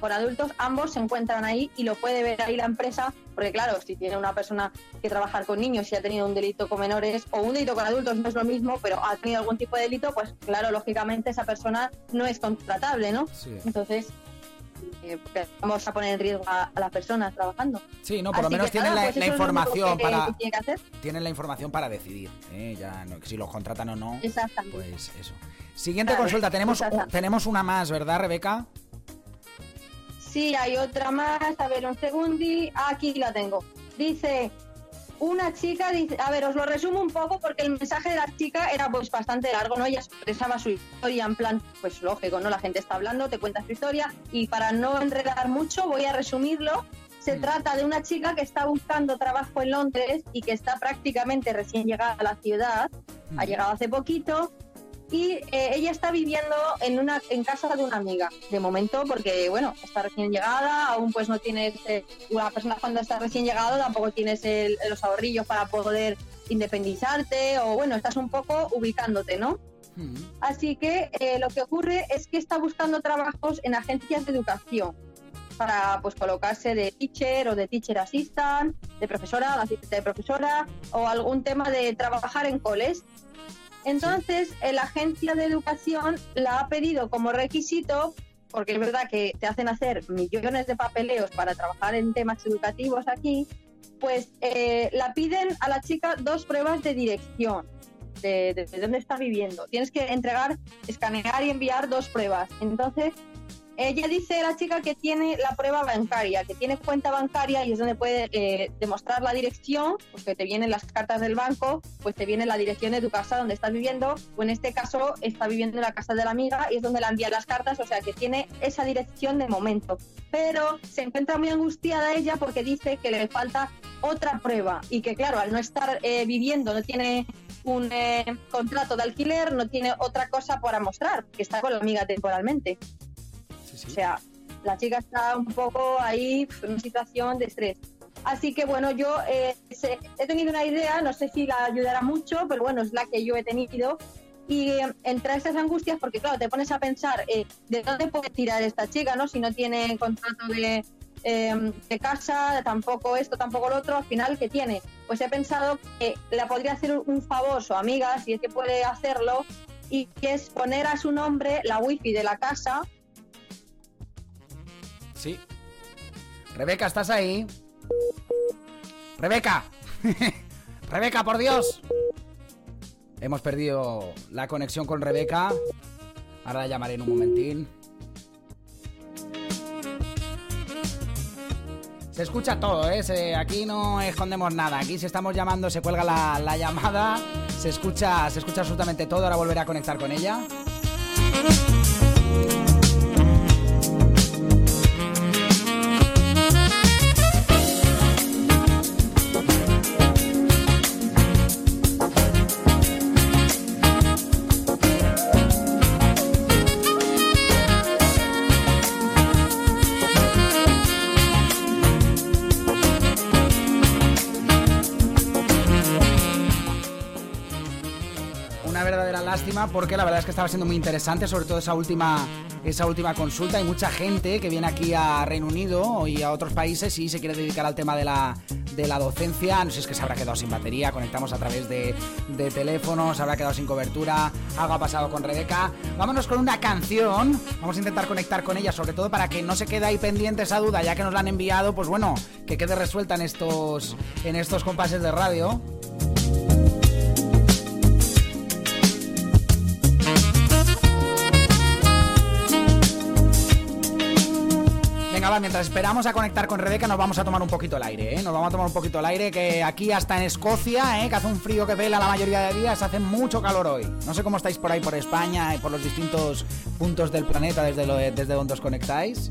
[SPEAKER 6] con adultos, ambos se encuentran ahí y lo puede ver ahí la empresa, porque claro, si tiene una persona que trabajar con niños y ha tenido un delito con menores o un delito con adultos no es lo mismo, pero ha tenido algún tipo de delito, pues claro, lógicamente esa persona no es contratable, ¿no?
[SPEAKER 2] Sí.
[SPEAKER 6] Entonces, eh, vamos a poner en riesgo a, a las personas trabajando.
[SPEAKER 2] Sí, no, por lo menos
[SPEAKER 6] que
[SPEAKER 2] tienen la,
[SPEAKER 6] pues
[SPEAKER 2] la información
[SPEAKER 6] que-
[SPEAKER 2] para
[SPEAKER 6] que hacer.
[SPEAKER 2] tienen la información para decidir, ¿eh? ya no, si los contratan o no.
[SPEAKER 6] Exactamente.
[SPEAKER 2] Pues eso. Siguiente
[SPEAKER 6] Claro,
[SPEAKER 2] consulta, tenemos
[SPEAKER 6] exacto.
[SPEAKER 2] tenemos una más, ¿verdad, Rebeca?
[SPEAKER 6] Sí, hay otra más. A ver, un segundi. Aquí la tengo. Dice, una chica, dice, a ver, os lo resumo un poco porque el mensaje de la chica era pues bastante largo, ¿no? Ella expresaba su historia en plan, pues lógico, ¿no? La gente está hablando, te cuenta su historia y para no enredar mucho voy a resumirlo. Se
[SPEAKER 2] Mm.
[SPEAKER 6] trata de una chica que está buscando trabajo en Londres y que está prácticamente recién llegada a la ciudad, ha
[SPEAKER 2] Mm.
[SPEAKER 6] llegado hace poquito y eh, ella está viviendo en una en casa de una amiga de momento porque bueno está recién llegada aún pues no tienes eh, una persona cuando está recién llegado tampoco tienes el- los ahorrillos para poder independizarte o bueno estás un poco ubicándote no
[SPEAKER 2] Mm.
[SPEAKER 6] así que eh, lo que ocurre es que está buscando trabajos en agencias de educación para pues colocarse de teacher o de teacher assistant, de profesora, de asistente de profesora o algún tema de trabajar en coles. Entonces, eh, la agencia de educación la ha pedido como requisito, porque es verdad que te hacen hacer millones de papeleos para trabajar en temas educativos aquí, pues eh, la piden a la chica dos pruebas de dirección. De, de- de dónde está viviendo. Tienes que entregar, escanear y enviar dos pruebas. Entonces, ella dice la chica que tiene la prueba bancaria, que tiene cuenta bancaria y es donde puede eh, demostrar la dirección, pues que te vienen las cartas del banco, pues te viene la dirección de tu casa donde estás viviendo, o en este caso está viviendo en la casa de la amiga y es donde la envía las cartas, o sea que tiene esa dirección de momento. Pero se encuentra muy angustiada ella porque dice que le falta otra prueba y que claro, al no estar eh, viviendo, no tiene un eh, contrato de alquiler, no tiene otra cosa para mostrar, que está con la amiga temporalmente.
[SPEAKER 2] Sí.
[SPEAKER 6] O sea, la chica está un poco ahí en una situación de estrés. Así que bueno, yo eh, he tenido una idea, no sé si la ayudará mucho, pero bueno, es la que yo he tenido. Y eh, entre esas angustias, porque claro, te pones a pensar, eh, ¿de dónde puede tirar esta chica, no? Si no tiene contrato de, eh, de casa, tampoco esto, tampoco lo otro, al final, ¿qué tiene? Pues he pensado que le podría hacer un favor su amiga, si es que puede hacerlo, y que es poner a su nombre la wifi de la casa
[SPEAKER 2] Sí. Rebeca, ¿estás ahí? Rebeca. (laughs) Rebeca, por Dios. Hemos perdido la conexión con Rebeca. Ahora la llamaré en un momentín. Se escucha todo, ¿eh? Aquí no escondemos nada. Aquí si estamos llamando se cuelga la, la llamada. Se escucha, se escucha absolutamente todo. Ahora volveré a conectar con ella. Porque la verdad es que estaba siendo muy interesante, sobre todo esa última, esa última consulta. Hay mucha gente que viene aquí a Reino Unido y a otros países y se quiere dedicar al tema de la, de la docencia. No sé si es que se habrá quedado sin batería, conectamos a través de, de teléfono, se habrá quedado sin cobertura, algo ha pasado con Rebeca. Vámonos con una canción, vamos a intentar conectar con ella, sobre todo para que no se quede ahí pendiente esa duda, ya que nos la han enviado, pues bueno, que quede resuelta en estos, en estos compases de radio. Venga, mientras esperamos a conectar con Rebeca, nos vamos a tomar un poquito el aire, ¿eh? Nos vamos a tomar un poquito el aire, que aquí hasta en Escocia, ¿eh? Que hace un frío que vela la mayoría de días, hace mucho calor hoy. No sé cómo estáis por ahí, por España y por los distintos puntos del planeta desde, donde os conectáis.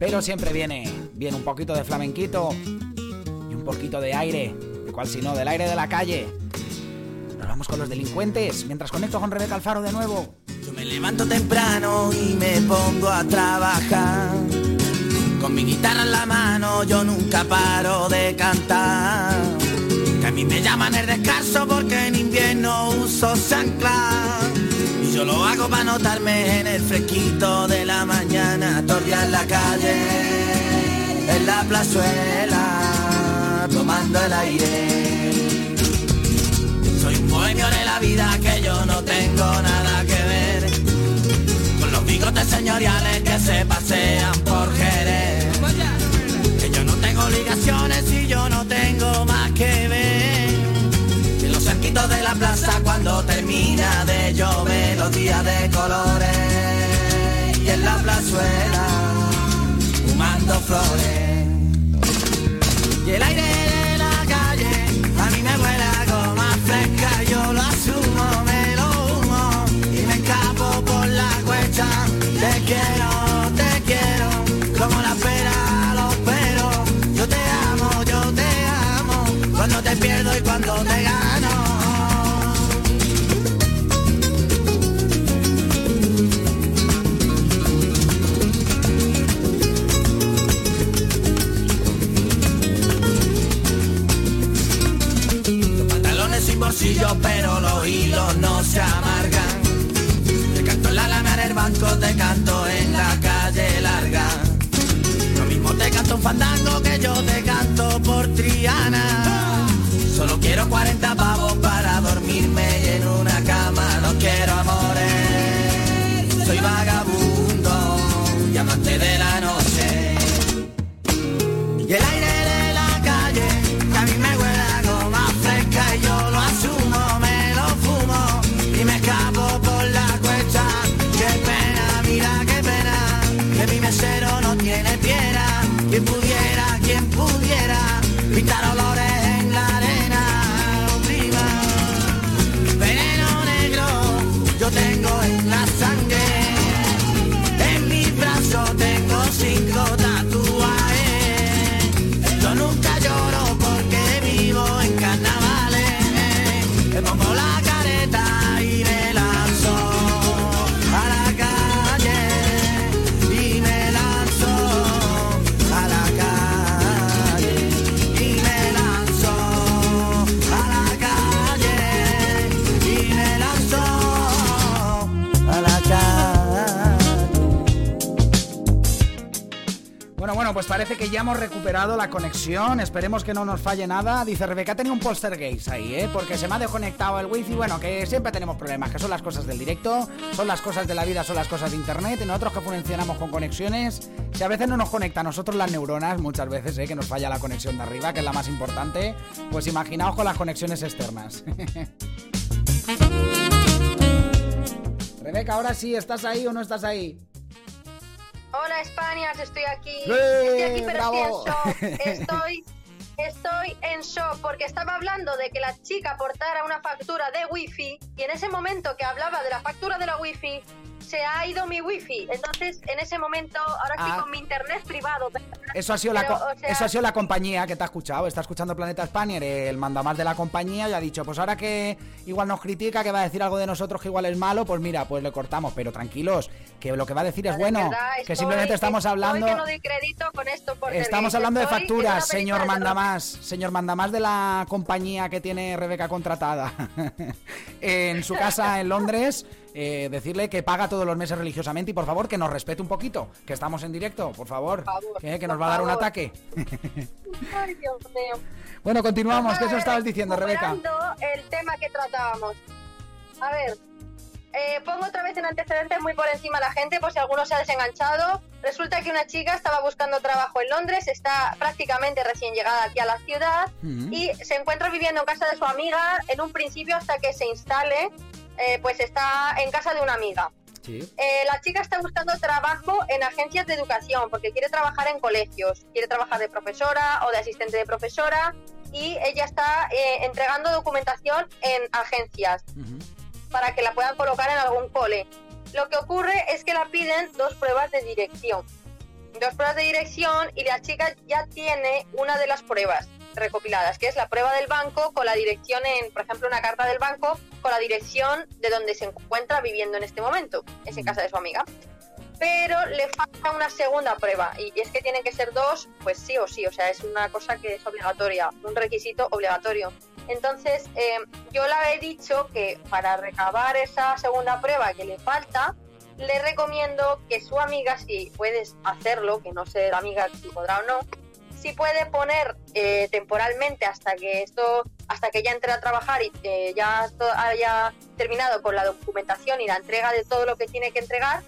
[SPEAKER 2] Pero siempre viene, viene un poquito de flamenquito y un poquito de aire. ¿De cuál si no? Del aire de la calle. Con los delincuentes mientras conecto con Rebeca Alfaro de nuevo.
[SPEAKER 3] Yo me levanto temprano y me pongo a trabajar. Con mi guitarra en la mano yo nunca paro de cantar. Que a mí me llaman el descanso porque en invierno uso chancla. Y yo lo hago para notarme en el fresquito de la mañana. Torrear en la calle, en la plazuela, tomando el aire. No tengo nada que ver con los bigotes señoriales que se pasean por Jerez. Que yo no tengo obligaciones y yo no tengo más que ver. En los cerquitos de la plaza cuando termina de llover los días de colores y en la plazuela fumando flores. Y el aire pero los hilos no se amargan. Te canto en la lana del banco, te canto fandango que yo te canto por Triana. Solo quiero 40 pavos
[SPEAKER 2] parece que ya hemos recuperado la conexión. Esperemos que no nos falle nada. Dice Rebeca, tenía un poltergeist ahí, ¿eh? Porque se me ha desconectado el wifi. Bueno, que siempre tenemos problemas, que son las cosas del directo, son las cosas de la vida, son las cosas de internet. Y nosotros que funcionamos con conexiones, si a veces no nos conecta a nosotros las neuronas, muchas veces, ¿eh? Que nos falla la conexión de arriba, que es la más importante. Pues imaginaos con las conexiones externas. (laughs) Rebeca, ahora sí, ¿estás ahí o no estás ahí?
[SPEAKER 6] Hola España, estoy aquí.
[SPEAKER 2] ¡Eh!
[SPEAKER 6] Estoy aquí, pero
[SPEAKER 2] ¡Bravo!
[SPEAKER 6] estoy en shock. Estoy, estoy en shock porque estaba hablando de que la chica aportara una factura de wifi y en ese momento que hablaba de la factura de la wifi se ha ido mi wifi. Entonces, en ese momento, ahora estoy
[SPEAKER 2] Ah.
[SPEAKER 6] con mi internet privado.
[SPEAKER 2] Eso ha sido, la,
[SPEAKER 6] Pero, o sea-
[SPEAKER 2] eso ha sido la compañía que te ha escuchado. Está escuchando Planeta Spanier, el mandamás de la compañía, y ha dicho: Pues ahora que igual nos critica, que va a decir algo de nosotros que igual es malo, pues mira, pues le cortamos. Pero tranquilos, que lo que va a decir es
[SPEAKER 6] De
[SPEAKER 2] bueno.
[SPEAKER 6] verdad,
[SPEAKER 2] que simplemente estamos hablando.
[SPEAKER 6] que no doy crédito con esto porque
[SPEAKER 2] Estamos hablando de facturas, señor mandamás, señor mandamás de la compañía que tiene Rebeca contratada (laughs) en su casa en Londres. eh, decirle que paga todos los meses religiosamente y por favor que nos respete un poquito, que estamos en directo, por favor,
[SPEAKER 6] Por favor,
[SPEAKER 2] que, que nos va a dar un
[SPEAKER 6] favor.
[SPEAKER 2] ataque.
[SPEAKER 6] Ay, Dios mío.
[SPEAKER 2] Bueno, continuamos, ¿qué eso
[SPEAKER 6] Estaba
[SPEAKER 2] estabas diciendo, Rebeca?
[SPEAKER 6] el tema que tratábamos. A ver, eh, pongo otra vez en antecedentes muy por encima a la gente, por si alguno se ha desenganchado. Resulta que una chica estaba buscando trabajo en Londres, está prácticamente recién llegada aquí a la ciudad
[SPEAKER 2] Mm.
[SPEAKER 6] y se encuentra viviendo en casa de su amiga en un principio hasta que se instale, eh, pues está en casa de una amiga.
[SPEAKER 2] Sí.
[SPEAKER 6] Eh, la chica está buscando trabajo en agencias de educación porque quiere trabajar en colegios, quiere trabajar de profesora o de asistente de profesora y ella está eh, entregando documentación en agencias
[SPEAKER 2] Ujú.
[SPEAKER 6] Para que la puedan colocar en algún cole. Lo que ocurre es que la piden dos pruebas de dirección. Dos pruebas de dirección y la chica ya tiene una de las pruebas recopiladas, que es la prueba del banco con la dirección en, por ejemplo, una carta del banco con la dirección de donde se encuentra viviendo en este momento, es en casa de su amiga. Pero le falta una segunda prueba y es que tienen que ser dos, pues sí o sí, o sea, es una cosa que es obligatoria, un requisito obligatorio. Entonces, eh, yo le he dicho que para recabar esa segunda prueba que le falta, le recomiendo que su amiga, si puedes hacerlo, que no sé la amiga si podrá o no, si puede poner eh, temporalmente hasta que esto, hasta que ya entre a trabajar y eh, ya haya terminado con la documentación y la entrega de todo lo que tiene que entregar,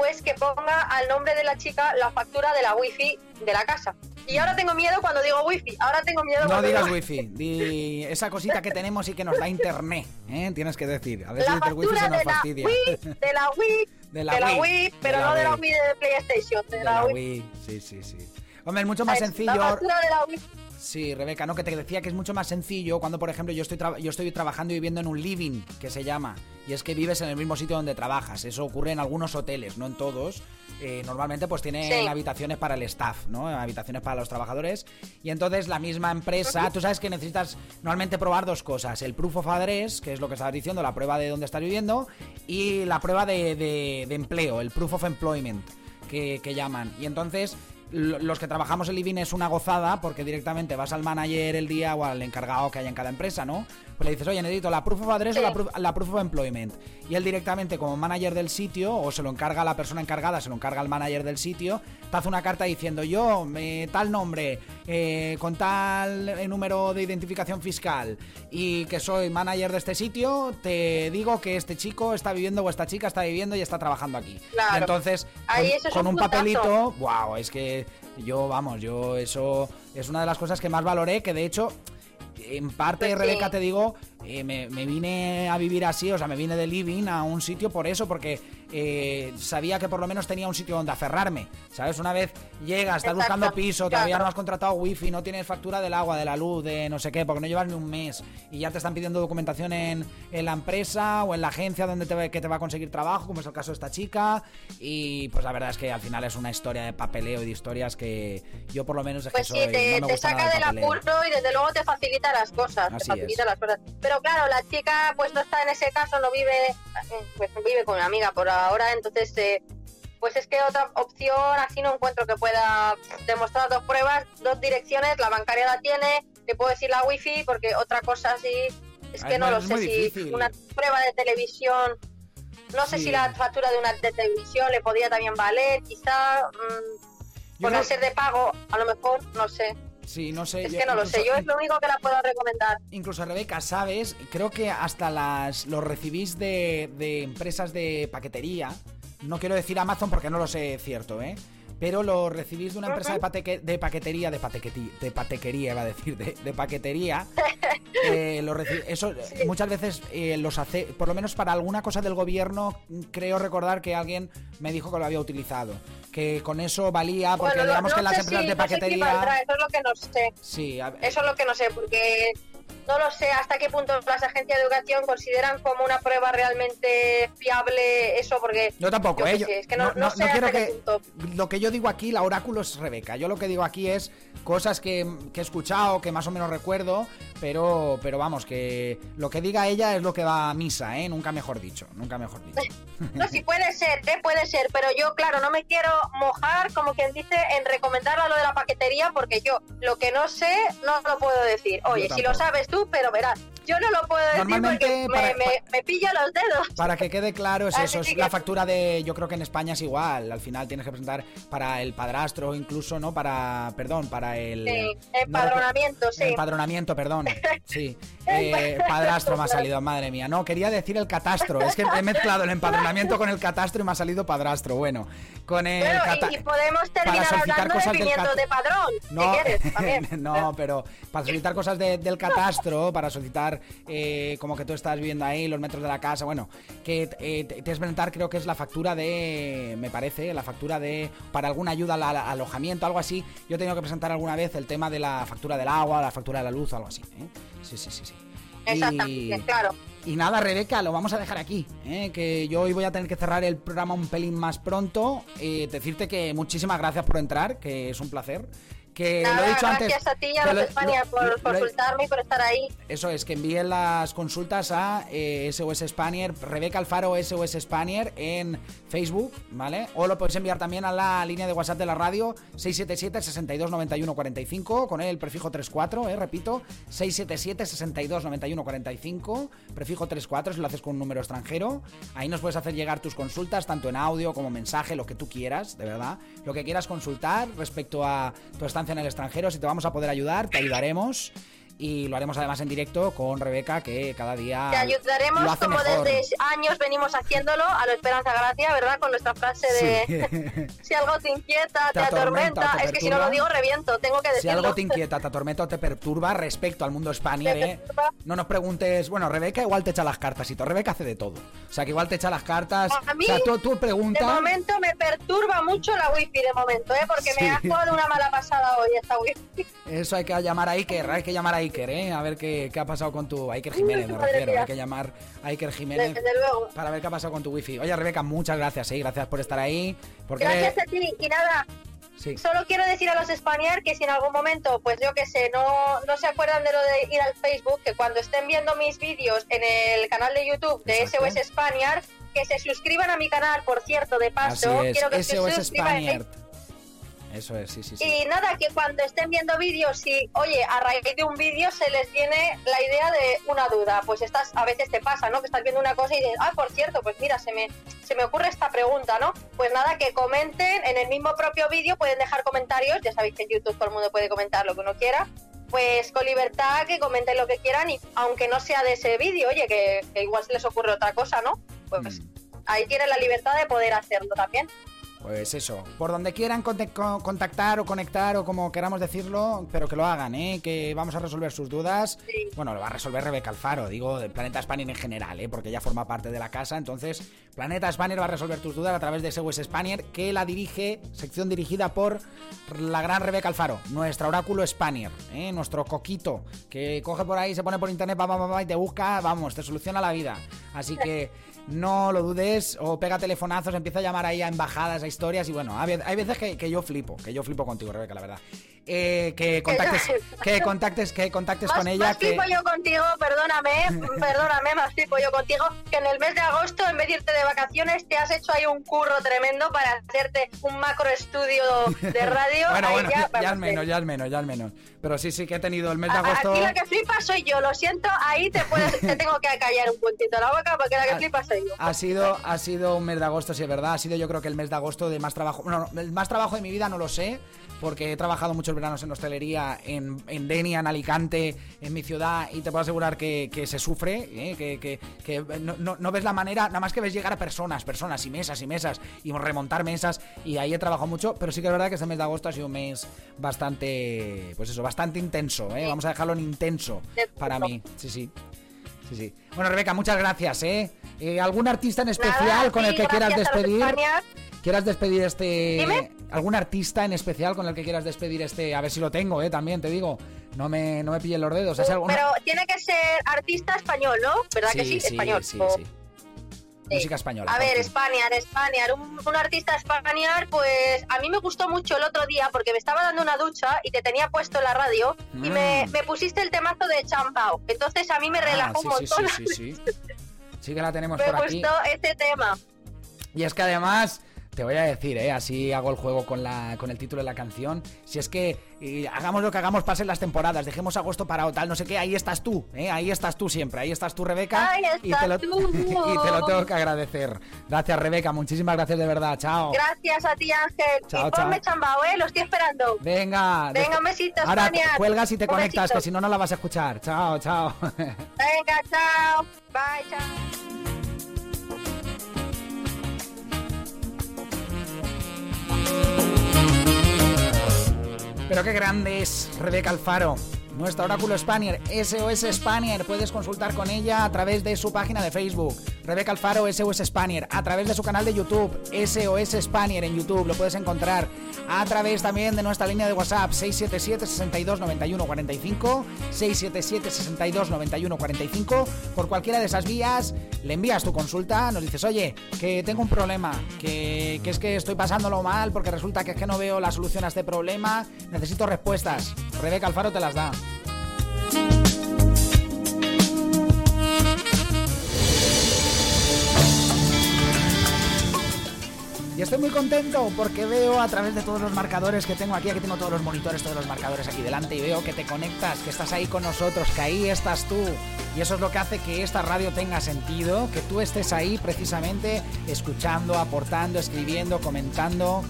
[SPEAKER 6] pues que ponga al nombre de la chica la factura de la wifi de la casa. Y ahora tengo miedo cuando digo wifi, ahora tengo miedo
[SPEAKER 2] No
[SPEAKER 6] cuando
[SPEAKER 2] digas
[SPEAKER 6] digo
[SPEAKER 2] wifi, di esa cosita que tenemos y que nos da internet, ¿eh? Tienes que decir. A ver si
[SPEAKER 6] la
[SPEAKER 2] dices wifi se
[SPEAKER 6] factura
[SPEAKER 2] nos
[SPEAKER 6] de la. Wii, de la Wii,
[SPEAKER 2] De (laughs)
[SPEAKER 6] de
[SPEAKER 2] la
[SPEAKER 6] la,
[SPEAKER 2] Wii,
[SPEAKER 6] Wii, pero
[SPEAKER 2] de la
[SPEAKER 6] no de la
[SPEAKER 2] Wii.
[SPEAKER 6] De PlayStation, de,
[SPEAKER 2] De
[SPEAKER 6] la, Wii.
[SPEAKER 2] Wii, sí, sí, sí. Hombre, es mucho más sencillo.
[SPEAKER 6] La factura de la Wii.
[SPEAKER 2] Sí, Rebeca, no, que te decía que es mucho más sencillo cuando, por ejemplo, yo estoy, tra- yo estoy trabajando y viviendo en un living, que se llama, y es que vives en el mismo sitio donde trabajas. Eso ocurre en algunos hoteles, no en todos. Eh, normalmente, pues tienen
[SPEAKER 6] Sí.
[SPEAKER 2] habitaciones para el staff, ¿no? Habitaciones para los trabajadores. Y entonces la misma empresa, tú sabes que necesitas normalmente probar dos cosas: el proof of address, que es lo que estabas diciendo, la prueba de dónde estás viviendo, y la prueba de, de- de empleo, el proof of employment que, que llaman. Y entonces, los que trabajamos en Living es una gozada porque directamente vas al manager el día o al encargado que haya en cada empresa, ¿no? Pues le dices, oye, necesito la proof of address o la proof, la proof of employment. Y él directamente, como manager del sitio, o se lo encarga a la persona encargada, se lo encarga al manager del sitio, te hace una carta diciendo, yo, eh, tal nombre, eh, con tal eh, número de identificación fiscal y que soy manager de este sitio, te digo que este chico está viviendo o esta chica está viviendo y está trabajando aquí.
[SPEAKER 6] Claro.
[SPEAKER 2] Y entonces,
[SPEAKER 6] Ahí
[SPEAKER 2] con,
[SPEAKER 6] un
[SPEAKER 2] un papelito, wow, es que yo, vamos, yo eso es una de las cosas que más valoré, que de hecho, en parte,
[SPEAKER 6] Pues.
[SPEAKER 2] Rebeca, te digo, eh, me, me vine a vivir así, o sea, me vine de living a un sitio por eso, porque eh, sabía que por lo menos tenía un sitio donde aferrarme, ¿sabes? Una vez llegas, estás
[SPEAKER 6] Exacto,
[SPEAKER 2] buscando piso, todavía
[SPEAKER 6] claro.
[SPEAKER 2] no has contratado wifi, no tienes factura del agua, de la luz, de no sé qué, porque no llevas ni un mes y ya te están pidiendo documentación en, en la empresa o en la agencia donde te, va- que te va a conseguir trabajo, como es el caso de esta chica, y pues la verdad es que al final es una historia de papeleo y de historias que yo por lo menos es
[SPEAKER 6] Pues
[SPEAKER 2] que
[SPEAKER 6] sí,
[SPEAKER 2] soy,
[SPEAKER 6] te,
[SPEAKER 2] no me
[SPEAKER 6] te saca del apuro y desde luego te facilita las cosas.
[SPEAKER 2] Así
[SPEAKER 6] te facilita
[SPEAKER 2] es.
[SPEAKER 6] las cosas. Pero claro, la chica pues no está en ese caso, no vive, eh, pues vive con una amiga por ahora, entonces eh, pues es que otra opción así no encuentro que pueda demostrar dos pruebas, dos direcciones, la bancaria la tiene, le puedo decir la wifi porque otra cosa así es
[SPEAKER 2] Ah,
[SPEAKER 6] que no lo sé si
[SPEAKER 2] difícil.
[SPEAKER 6] una prueba de televisión no sé
[SPEAKER 2] Sí.
[SPEAKER 6] si la factura de una de televisión le podría también valer, quizá mm, Por
[SPEAKER 2] creo-
[SPEAKER 6] ser de pago, a lo mejor, no sé.
[SPEAKER 2] Sí, no sé.
[SPEAKER 6] Es que no lo sé, yo es lo único que la puedo recomendar.
[SPEAKER 2] Incluso Rebeca, ¿sabes? Creo que hasta las los recibís de, de empresas de paquetería. No quiero decir Amazon porque no lo sé cierto, ¿eh? Pero lo recibís de una empresa de, pateque- de paquetería, de, patequeti- de patequería, iba a decir, de, de paquetería. (laughs) Eh, lo eso eh, muchas veces eh, los hace, por lo menos para alguna cosa del gobierno, creo recordar que alguien me dijo que lo había utilizado. Que con eso valía, porque
[SPEAKER 6] bueno, no-
[SPEAKER 2] digamos
[SPEAKER 6] no
[SPEAKER 2] que las empresas
[SPEAKER 6] si-
[SPEAKER 2] de
[SPEAKER 6] no sé si
[SPEAKER 2] paquetería.
[SPEAKER 6] valdrá, eso es lo que no sé.
[SPEAKER 2] Sí, a-
[SPEAKER 6] Eso es lo que no sé, porque no lo sé hasta qué punto las agencias de educación consideran como una prueba realmente fiable eso, porque
[SPEAKER 2] Yo tampoco,
[SPEAKER 6] yo
[SPEAKER 2] ¿eh? Yo-
[SPEAKER 6] sé, es que no, no sé
[SPEAKER 2] quiero
[SPEAKER 6] hasta qué punto.
[SPEAKER 2] Lo que yo digo aquí, la oráculo es Rebeca. Yo lo que digo aquí es cosas que, que he escuchado, que más o menos recuerdo, pero, pero vamos, que lo que diga ella es lo que va a misa, ¿eh? Nunca mejor dicho, nunca mejor dicho.
[SPEAKER 6] No, sí puede ser, ¿eh? puede ser, pero yo, claro, no me quiero mojar, como quien dice, en recomendarla lo de la paquetería, porque yo lo que no sé no lo puedo decir. Oye, si lo sabes tú, pero verás, yo no lo puedo decir
[SPEAKER 2] Normalmente,
[SPEAKER 6] porque me,
[SPEAKER 2] para-
[SPEAKER 6] me, me pillo los dedos.
[SPEAKER 2] Para que quede claro, es eso, es la factura de. Yo creo que en España es igual. Al final tienes que presentar para el padrastro, incluso, ¿no? Para. Perdón, para el.
[SPEAKER 6] Sí, empadronamiento, sí.
[SPEAKER 2] Empadronamiento, perdón. (laughs) Sí. Eh, padrastro me ha salido, madre mía. No, quería decir el catastro. Es que he mezclado el empadronamiento con el catastro y me ha salido padrastro. Bueno, con el.
[SPEAKER 6] Bueno, y, y podemos terminar
[SPEAKER 2] solicitar
[SPEAKER 6] hablando de pimientos padrón,
[SPEAKER 2] no,
[SPEAKER 6] si quieres, (laughs) también.
[SPEAKER 2] no, pero para solicitar cosas de- del catastro, para solicitar eh, como que tú estás viviendo ahí, los metros de la casa, bueno, que eh, tienes que presentar, creo que es la factura de, me parece, la factura de, para alguna ayuda al, al alojamiento, algo así. Yo he tenido que presentar alguna vez el tema de la factura del agua, la factura de la luz, algo así. ¿eh? Sí, sí, sí, sí.
[SPEAKER 6] Exactamente, claro.
[SPEAKER 2] Y nada, Rebeca, lo vamos a dejar aquí. ¿eh? Que yo hoy voy a tener que cerrar el programa un pelín más pronto. Eh, decirte que muchísimas gracias por entrar, que es un placer. Que
[SPEAKER 6] Nada,
[SPEAKER 2] lo he dicho
[SPEAKER 6] gracias
[SPEAKER 2] antes.
[SPEAKER 6] a ti y a España
[SPEAKER 2] lo-
[SPEAKER 6] por consultarme y por estar ahí.
[SPEAKER 2] eso es, que envíen las consultas a eh, SOS Spanier, Rebeca Alfaro SOS Spanier en Facebook, ¿vale? O lo podéis enviar también a la línea de WhatsApp de la radio 677 62 91 45 con el prefijo 34, eh, repito, 677 62 91 45, prefijo 34 si lo haces con un número extranjero. Ahí nos puedes hacer llegar tus consultas, tanto en audio como mensaje, lo que tú quieras, de verdad. Lo que quieras consultar respecto a tu estancia en el extranjero, si te vamos a poder ayudar, te ayudaremos. Y lo haremos además en directo con Rebeca, que cada día.
[SPEAKER 6] Te
[SPEAKER 2] lo
[SPEAKER 6] ayudaremos
[SPEAKER 2] hace
[SPEAKER 6] como
[SPEAKER 2] mejor.
[SPEAKER 6] desde años venimos haciéndolo a lo Esperanza Gracia, ¿verdad? Con nuestra frase de
[SPEAKER 2] Sí. (laughs)
[SPEAKER 6] si algo te inquieta,
[SPEAKER 2] Te
[SPEAKER 6] te,
[SPEAKER 2] atormenta,
[SPEAKER 6] atormenta.
[SPEAKER 2] te
[SPEAKER 6] es que si no lo digo reviento, tengo que
[SPEAKER 2] Si
[SPEAKER 6] decirlo.
[SPEAKER 2] algo te inquieta, te atormenta o te perturba respecto al mundo Spanier, ¿eh? No nos preguntes. Bueno, Rebeca igual te echa las cartas y todo. Rebeca hace de todo. O sea, que igual te echa las cartas.
[SPEAKER 6] A mí,
[SPEAKER 2] o sea, tú, tú
[SPEAKER 6] De
[SPEAKER 2] preguntas.
[SPEAKER 6] momento me perturba mucho la wifi de momento, ¿eh? Porque
[SPEAKER 2] Sí.
[SPEAKER 6] me ha jugado una mala pasada hoy esta wifi.
[SPEAKER 2] Eso hay que llamar a Iker, hay que llamar a Iker, ¿eh? A ver qué, qué ha pasado con tu... Iker Jiménez, me refiero. Hay que llamar a Iker Jiménez
[SPEAKER 6] Desde luego.
[SPEAKER 2] para ver qué ha pasado con tu wifi. Oye, Rebeca, muchas gracias, ¿eh? Gracias por estar ahí. Porque...
[SPEAKER 6] Gracias a ti. Y nada,
[SPEAKER 2] Sí.
[SPEAKER 6] Solo quiero decir a los Spaniard que si en algún momento, pues yo que sé, no, no se acuerdan de lo de ir al Facebook, que cuando estén viendo mis vídeos en el canal de YouTube de
[SPEAKER 2] Exacto.
[SPEAKER 6] SOS Spaniard, que se suscriban a mi canal, por cierto, de
[SPEAKER 2] Así
[SPEAKER 6] paso.
[SPEAKER 2] es,
[SPEAKER 6] Quiero que se
[SPEAKER 2] SOS
[SPEAKER 6] suscriban.
[SPEAKER 2] Spaniard. Eso es, sí, sí, sí.
[SPEAKER 6] Y nada, que cuando estén viendo vídeos, si, oye, a raíz de un vídeo se les viene la idea de una duda, pues estás, a veces te pasa, ¿no? Que estás viendo una cosa y dices, ah, por cierto, pues mira, se me, se me ocurre esta pregunta, ¿no? Pues nada, que comenten en el mismo propio vídeo, pueden dejar comentarios, ya sabéis que en YouTube todo el mundo puede comentar lo que uno quiera, pues con libertad que comenten lo que quieran y aunque no sea de ese vídeo, oye, que, que igual se les ocurre otra cosa, ¿no? Pues
[SPEAKER 2] Mm.
[SPEAKER 6] ahí tienen la libertad de poder hacerlo también.
[SPEAKER 2] Pues eso, por donde quieran contactar o conectar o como queramos decirlo, pero que lo hagan, ¿eh? que vamos a resolver sus dudas. Bueno, lo va a resolver Rebeca Alfaro, digo, Planeta Spanier en general, ¿eh? porque ella forma parte de la casa. Entonces, Planeta Spanier va a resolver tus dudas a través de SOS Spanier, que la dirige, sección dirigida por la gran Rebeca Alfaro, nuestra oráculo Spanier, ¿eh? nuestro coquito, que coge por ahí, se pone por internet, va, va, va, y te busca, vamos, te soluciona la vida. Así que no lo dudes, o pega telefonazos, empieza a llamar ahí a embajadas, a historias, y bueno, hay ve- hay veces que, que yo flipo, que yo flipo contigo, Rebeca, la verdad. Eh, que (laughs) contactes, que contactes, que contactes
[SPEAKER 6] Más,
[SPEAKER 2] con ella.
[SPEAKER 6] más
[SPEAKER 2] Que...
[SPEAKER 6] yo contigo, perdóname, (laughs) perdóname, más flipo yo contigo, que en el mes de agosto, en vez de irte de vacaciones, te has hecho ahí un curro tremendo para hacerte un macro estudio de (laughs) radio.
[SPEAKER 2] Bueno,
[SPEAKER 6] ahí
[SPEAKER 2] bueno,
[SPEAKER 6] ya,
[SPEAKER 2] ya, es menos, ya es menos, ya es menos. Pero sí, sí que he tenido el mes de agosto.
[SPEAKER 6] Aquí la que flipa soy yo, lo siento, ahí te puedes, te tengo que callar un puntito la boca porque la que
[SPEAKER 2] Ha-
[SPEAKER 6] flipa soy yo.
[SPEAKER 2] Ha sido, ha sido un mes de agosto, sí es verdad. Ha sido yo creo que el mes de agosto de más trabajo. No, no, el más trabajo de mi vida no lo sé, porque he trabajado muchos veranos en hostelería, en, en Denia, en Alicante, en mi ciudad, y te puedo asegurar que, que se sufre, ¿eh? que, que- que no, no- no ves la manera, nada más que ves llegar a personas, personas y mesas y mesas, y remontar mesas, y ahí he trabajado mucho, pero sí que es verdad que este mes de agosto ha sido un mes bastante, pues eso, bastante intenso, ¿eh? Vamos a dejarlo en intenso para mí, sí, sí. Sí, sí. Bueno, Rebeca, muchas gracias, ¿eh? Eh, ¿Algún artista en especial
[SPEAKER 6] Nada,
[SPEAKER 2] con
[SPEAKER 6] sí,
[SPEAKER 2] el que quieras despedir? ¿Quieras despedir este...
[SPEAKER 6] Dime.
[SPEAKER 2] ¿Algún artista en especial con el que quieras despedir este... A ver si lo tengo, ¿eh? También te digo. No me, no me pillen los dedos. ¿Has alguna-
[SPEAKER 6] Pero tiene que ser artista español, ¿no? ¿Verdad que sí? español.
[SPEAKER 2] Sí,
[SPEAKER 6] o-
[SPEAKER 2] sí. Música española.
[SPEAKER 6] A ver. Spaniard, Spaniard, un, un artista Spaniard, pues a mí me gustó mucho el otro día porque me estaba dando una ducha y te tenía puesto en la radio y me,
[SPEAKER 2] Mm.
[SPEAKER 6] me pusiste el temazo de Champao. Entonces a mí me
[SPEAKER 2] Ah,
[SPEAKER 6] relajó
[SPEAKER 2] sí,
[SPEAKER 6] un
[SPEAKER 2] sí,
[SPEAKER 6] montón.
[SPEAKER 2] sí, sí, sí. Sí que la tenemos (laughs)
[SPEAKER 6] me
[SPEAKER 2] por aquí.
[SPEAKER 6] gustó este tema.
[SPEAKER 2] Y es que además, te voy a decir, ¿eh? así hago el juego con, la, con el título de la canción. Si es que hagamos lo que hagamos, pasen las temporadas, dejemos agosto para tal, no sé qué, ahí estás tú, ¿eh? ahí estás tú siempre, ahí estás tú, Rebeca.
[SPEAKER 6] Ahí
[SPEAKER 2] y,
[SPEAKER 6] estás
[SPEAKER 2] te lo,
[SPEAKER 6] tú. (laughs)
[SPEAKER 2] y te lo tengo que agradecer. Gracias, Rebeca, muchísimas gracias de verdad, chao.
[SPEAKER 6] Gracias a ti, Ángel.
[SPEAKER 2] Chao,
[SPEAKER 6] y ponme
[SPEAKER 2] chao.
[SPEAKER 6] Chambao, ¿eh? Lo estoy esperando.
[SPEAKER 2] Venga,
[SPEAKER 6] Venga, un besito,
[SPEAKER 2] Ahora
[SPEAKER 6] Spaniard.
[SPEAKER 2] cuelgas y te
[SPEAKER 6] Un
[SPEAKER 2] conectas,
[SPEAKER 6] besito.
[SPEAKER 2] que si no, no la vas a escuchar. Chao, chao.
[SPEAKER 6] Venga, chao. Bye, chao.
[SPEAKER 2] Pero qué grande es Rebeca Alfaro. Nuestra oráculo Spanier, SOS Spanier. Puedes consultar con ella a través de su página de Facebook, Rebeca Alfaro SOS Spanier. A través de su canal de YouTube, SOS Spanier en YouTube. Lo puedes encontrar. A través también de nuestra línea de WhatsApp, 677 62 91 45. 677 62 91 45. Por cualquiera de esas vías, le envías tu consulta. Nos dices, oye, que tengo un problema. Que, que es que estoy pasándolo mal porque resulta que es que no veo la solución a este problema. Necesito respuestas. Rebeca Alfaro te las da. Y estoy muy contento porque veo a través de todos los marcadores que tengo aquí, aquí tengo todos los monitores, todos los marcadores aquí delante y veo que te conectas, que estás ahí con nosotros, que ahí estás tú. Y eso es lo que hace que esta radio tenga sentido, que tú estés ahí precisamente escuchando, aportando, escribiendo, comentando.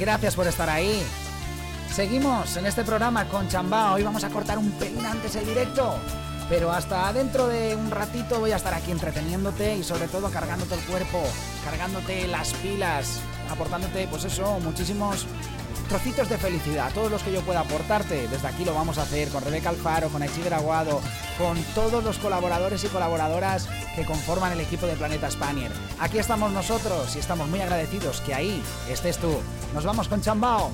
[SPEAKER 2] Gracias por estar ahí. Seguimos en este programa con Chambao. Hoy vamos a cortar un pelín antes el directo. Pero hasta dentro de un ratito voy a estar aquí entreteniéndote y sobre todo cargándote el cuerpo, cargándote las pilas, aportándote, pues eso, muchísimos trocitos de felicidad, todos los que yo pueda aportarte. Desde aquí lo vamos a hacer con Rebeca Alfaro, con Aichi Graguado, con todos los colaboradores y colaboradoras que conforman el equipo de Planeta Spanier. Aquí estamos nosotros y estamos muy agradecidos que ahí estés tú. Nos vamos con Chambao.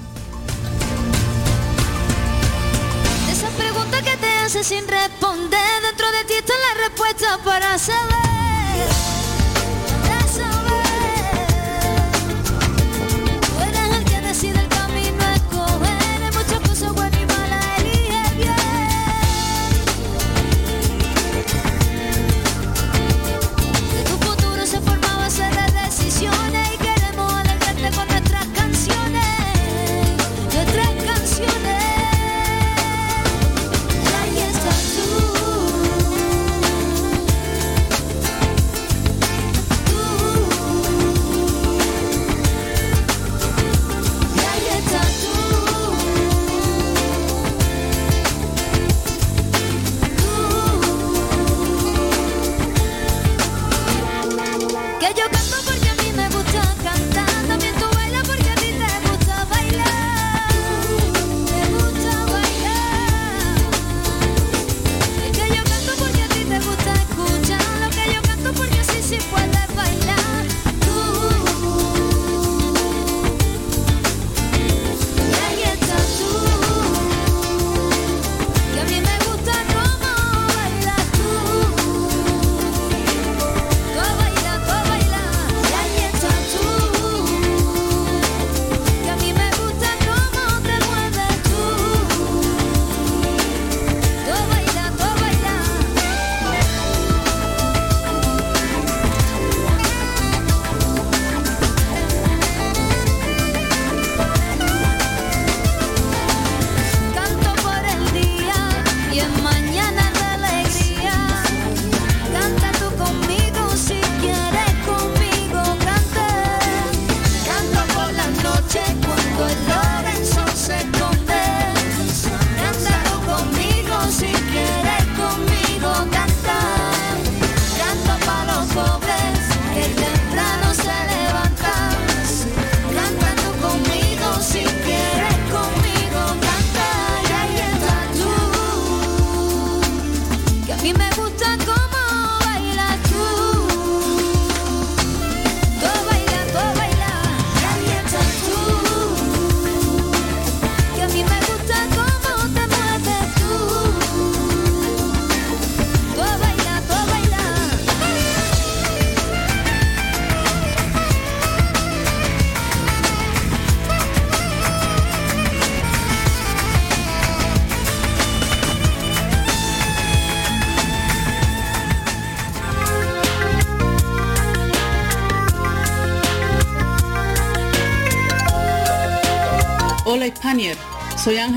[SPEAKER 5] Hace sin responder. Dentro de ti está la respuesta para saber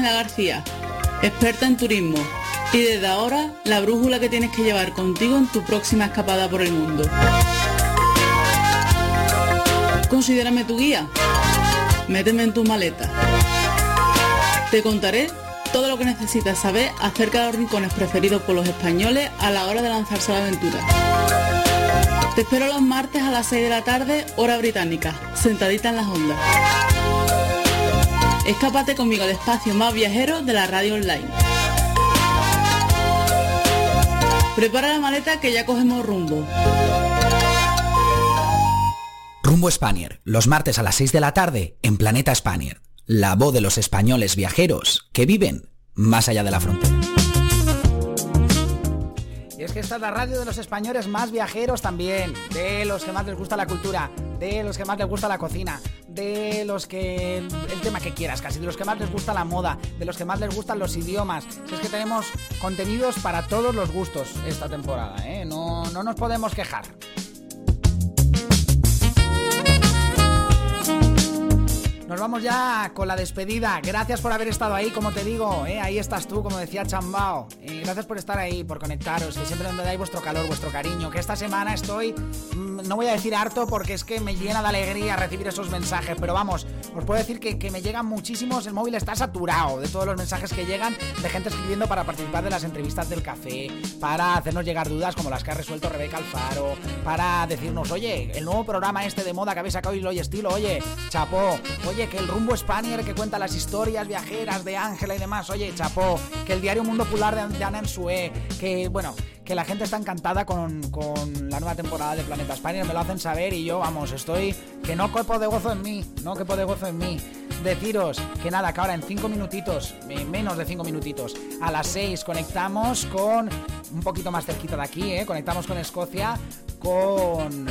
[SPEAKER 7] Ángela García, experta en turismo y desde ahora la brújula que tienes que llevar contigo en tu próxima escapada por el mundo. Considérame tu guía. Méteme en tu maleta. Te contaré todo lo que necesitas saber acerca de los rincones preferidos por los españoles a la hora de lanzarse a la aventura. Te espero los martes a las 6 de la tarde, hora británica, sentadita en las ondas. Escápate conmigo al espacio más viajero de la radio online. Prepara la maleta que ya cogemos rumbo.
[SPEAKER 2] Rumbo Spanier, los martes a las 6 de la tarde en Planeta Spanier, la voz de los españoles viajeros que viven más allá de la frontera. Es que esta es la radio de los españoles más viajeros también, de los que más les gusta la cultura, de los que más les gusta la cocina, de los que el tema que quieras casi, de los que más les gusta la moda, de los que más les gustan los idiomas. Si es que tenemos contenidos para todos los gustos esta temporada, ¿eh? no, no nos podemos quejar. Nos vamos ya con la despedida. Gracias por haber estado ahí, como te digo. ¿eh? Ahí estás tú, como decía Chambao. Y gracias por estar ahí, por conectaros, que siempre me dais vuestro calor, vuestro cariño. Que esta semana estoy, mm, no voy a decir harto porque es que me llena de alegría recibir esos mensajes. Pero vamos, os puedo decir que, me llegan muchísimos. El móvil está saturado de todos los mensajes que llegan de gente escribiendo para participar de las entrevistas del café, para hacernos llegar dudas como las que ha resuelto Rebeca Alfaro, para decirnos, oye, el nuevo programa este de moda que habéis sacado y lo estilo, oye, chapó, oye, que el rumbo Spanier que cuenta las historias viajeras de Ángela y demás, oye, chapó, que el diario Mundo Popular de, Ana Ensue, que bueno, que la gente está encantada con, con la nueva temporada de Planeta Spanier, me lo hacen saber y yo, vamos, estoy que no copo de gozo en mí, no copo de gozo en mí. Deciros que nada, que ahora en 5 minutitos, menos de 5 minutitos, a las 6 conectamos con, un poquito más cerquita de aquí, eh, conectamos con Escocia, con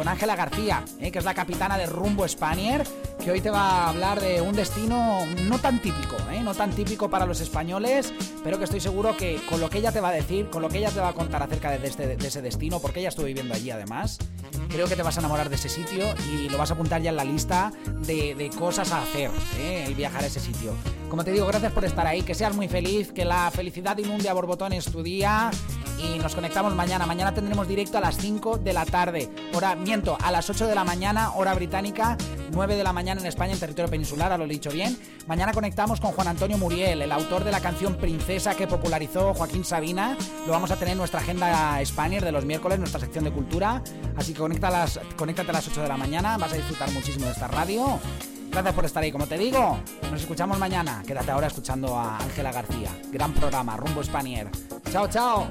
[SPEAKER 2] con Ángela García, eh, que es la capitana de Rumbo Spanier, que hoy te va a hablar de un destino no tan típico, eh, no tan típico para los españoles, pero que estoy seguro que con lo que ella te va a decir, con lo que ella te va a contar acerca de, este, ese destino, porque ella estuvo viviendo allí además, creo que te vas a enamorar de ese sitio y lo vas a apuntar ya en la lista de, de cosas a hacer, eh, el viajar a ese sitio. Como te digo, gracias por estar ahí, que seas muy feliz, que la felicidad inunde a borbotones tu día y nos conectamos mañana. Mañana tendremos directo a las 5 de la tarde. Hora, miento, a las 8 de la mañana, hora británica, 9 de la mañana en España, en territorio peninsular, lo he dicho bien. Mañana conectamos con Juan Antonio Muriel, el autor de la canción Princesa que popularizó Joaquín Sabina. Lo vamos a tener en nuestra agenda Spanier de los miércoles, nuestra sección de cultura. Así que a conéctate a las 8 de la mañana, vas a disfrutar muchísimo de esta radio. Gracias por estar ahí, como te digo. Nos escuchamos mañana. Quédate ahora escuchando a Ángela García. Gran programa, Rumbo Spanier. Chao, chao.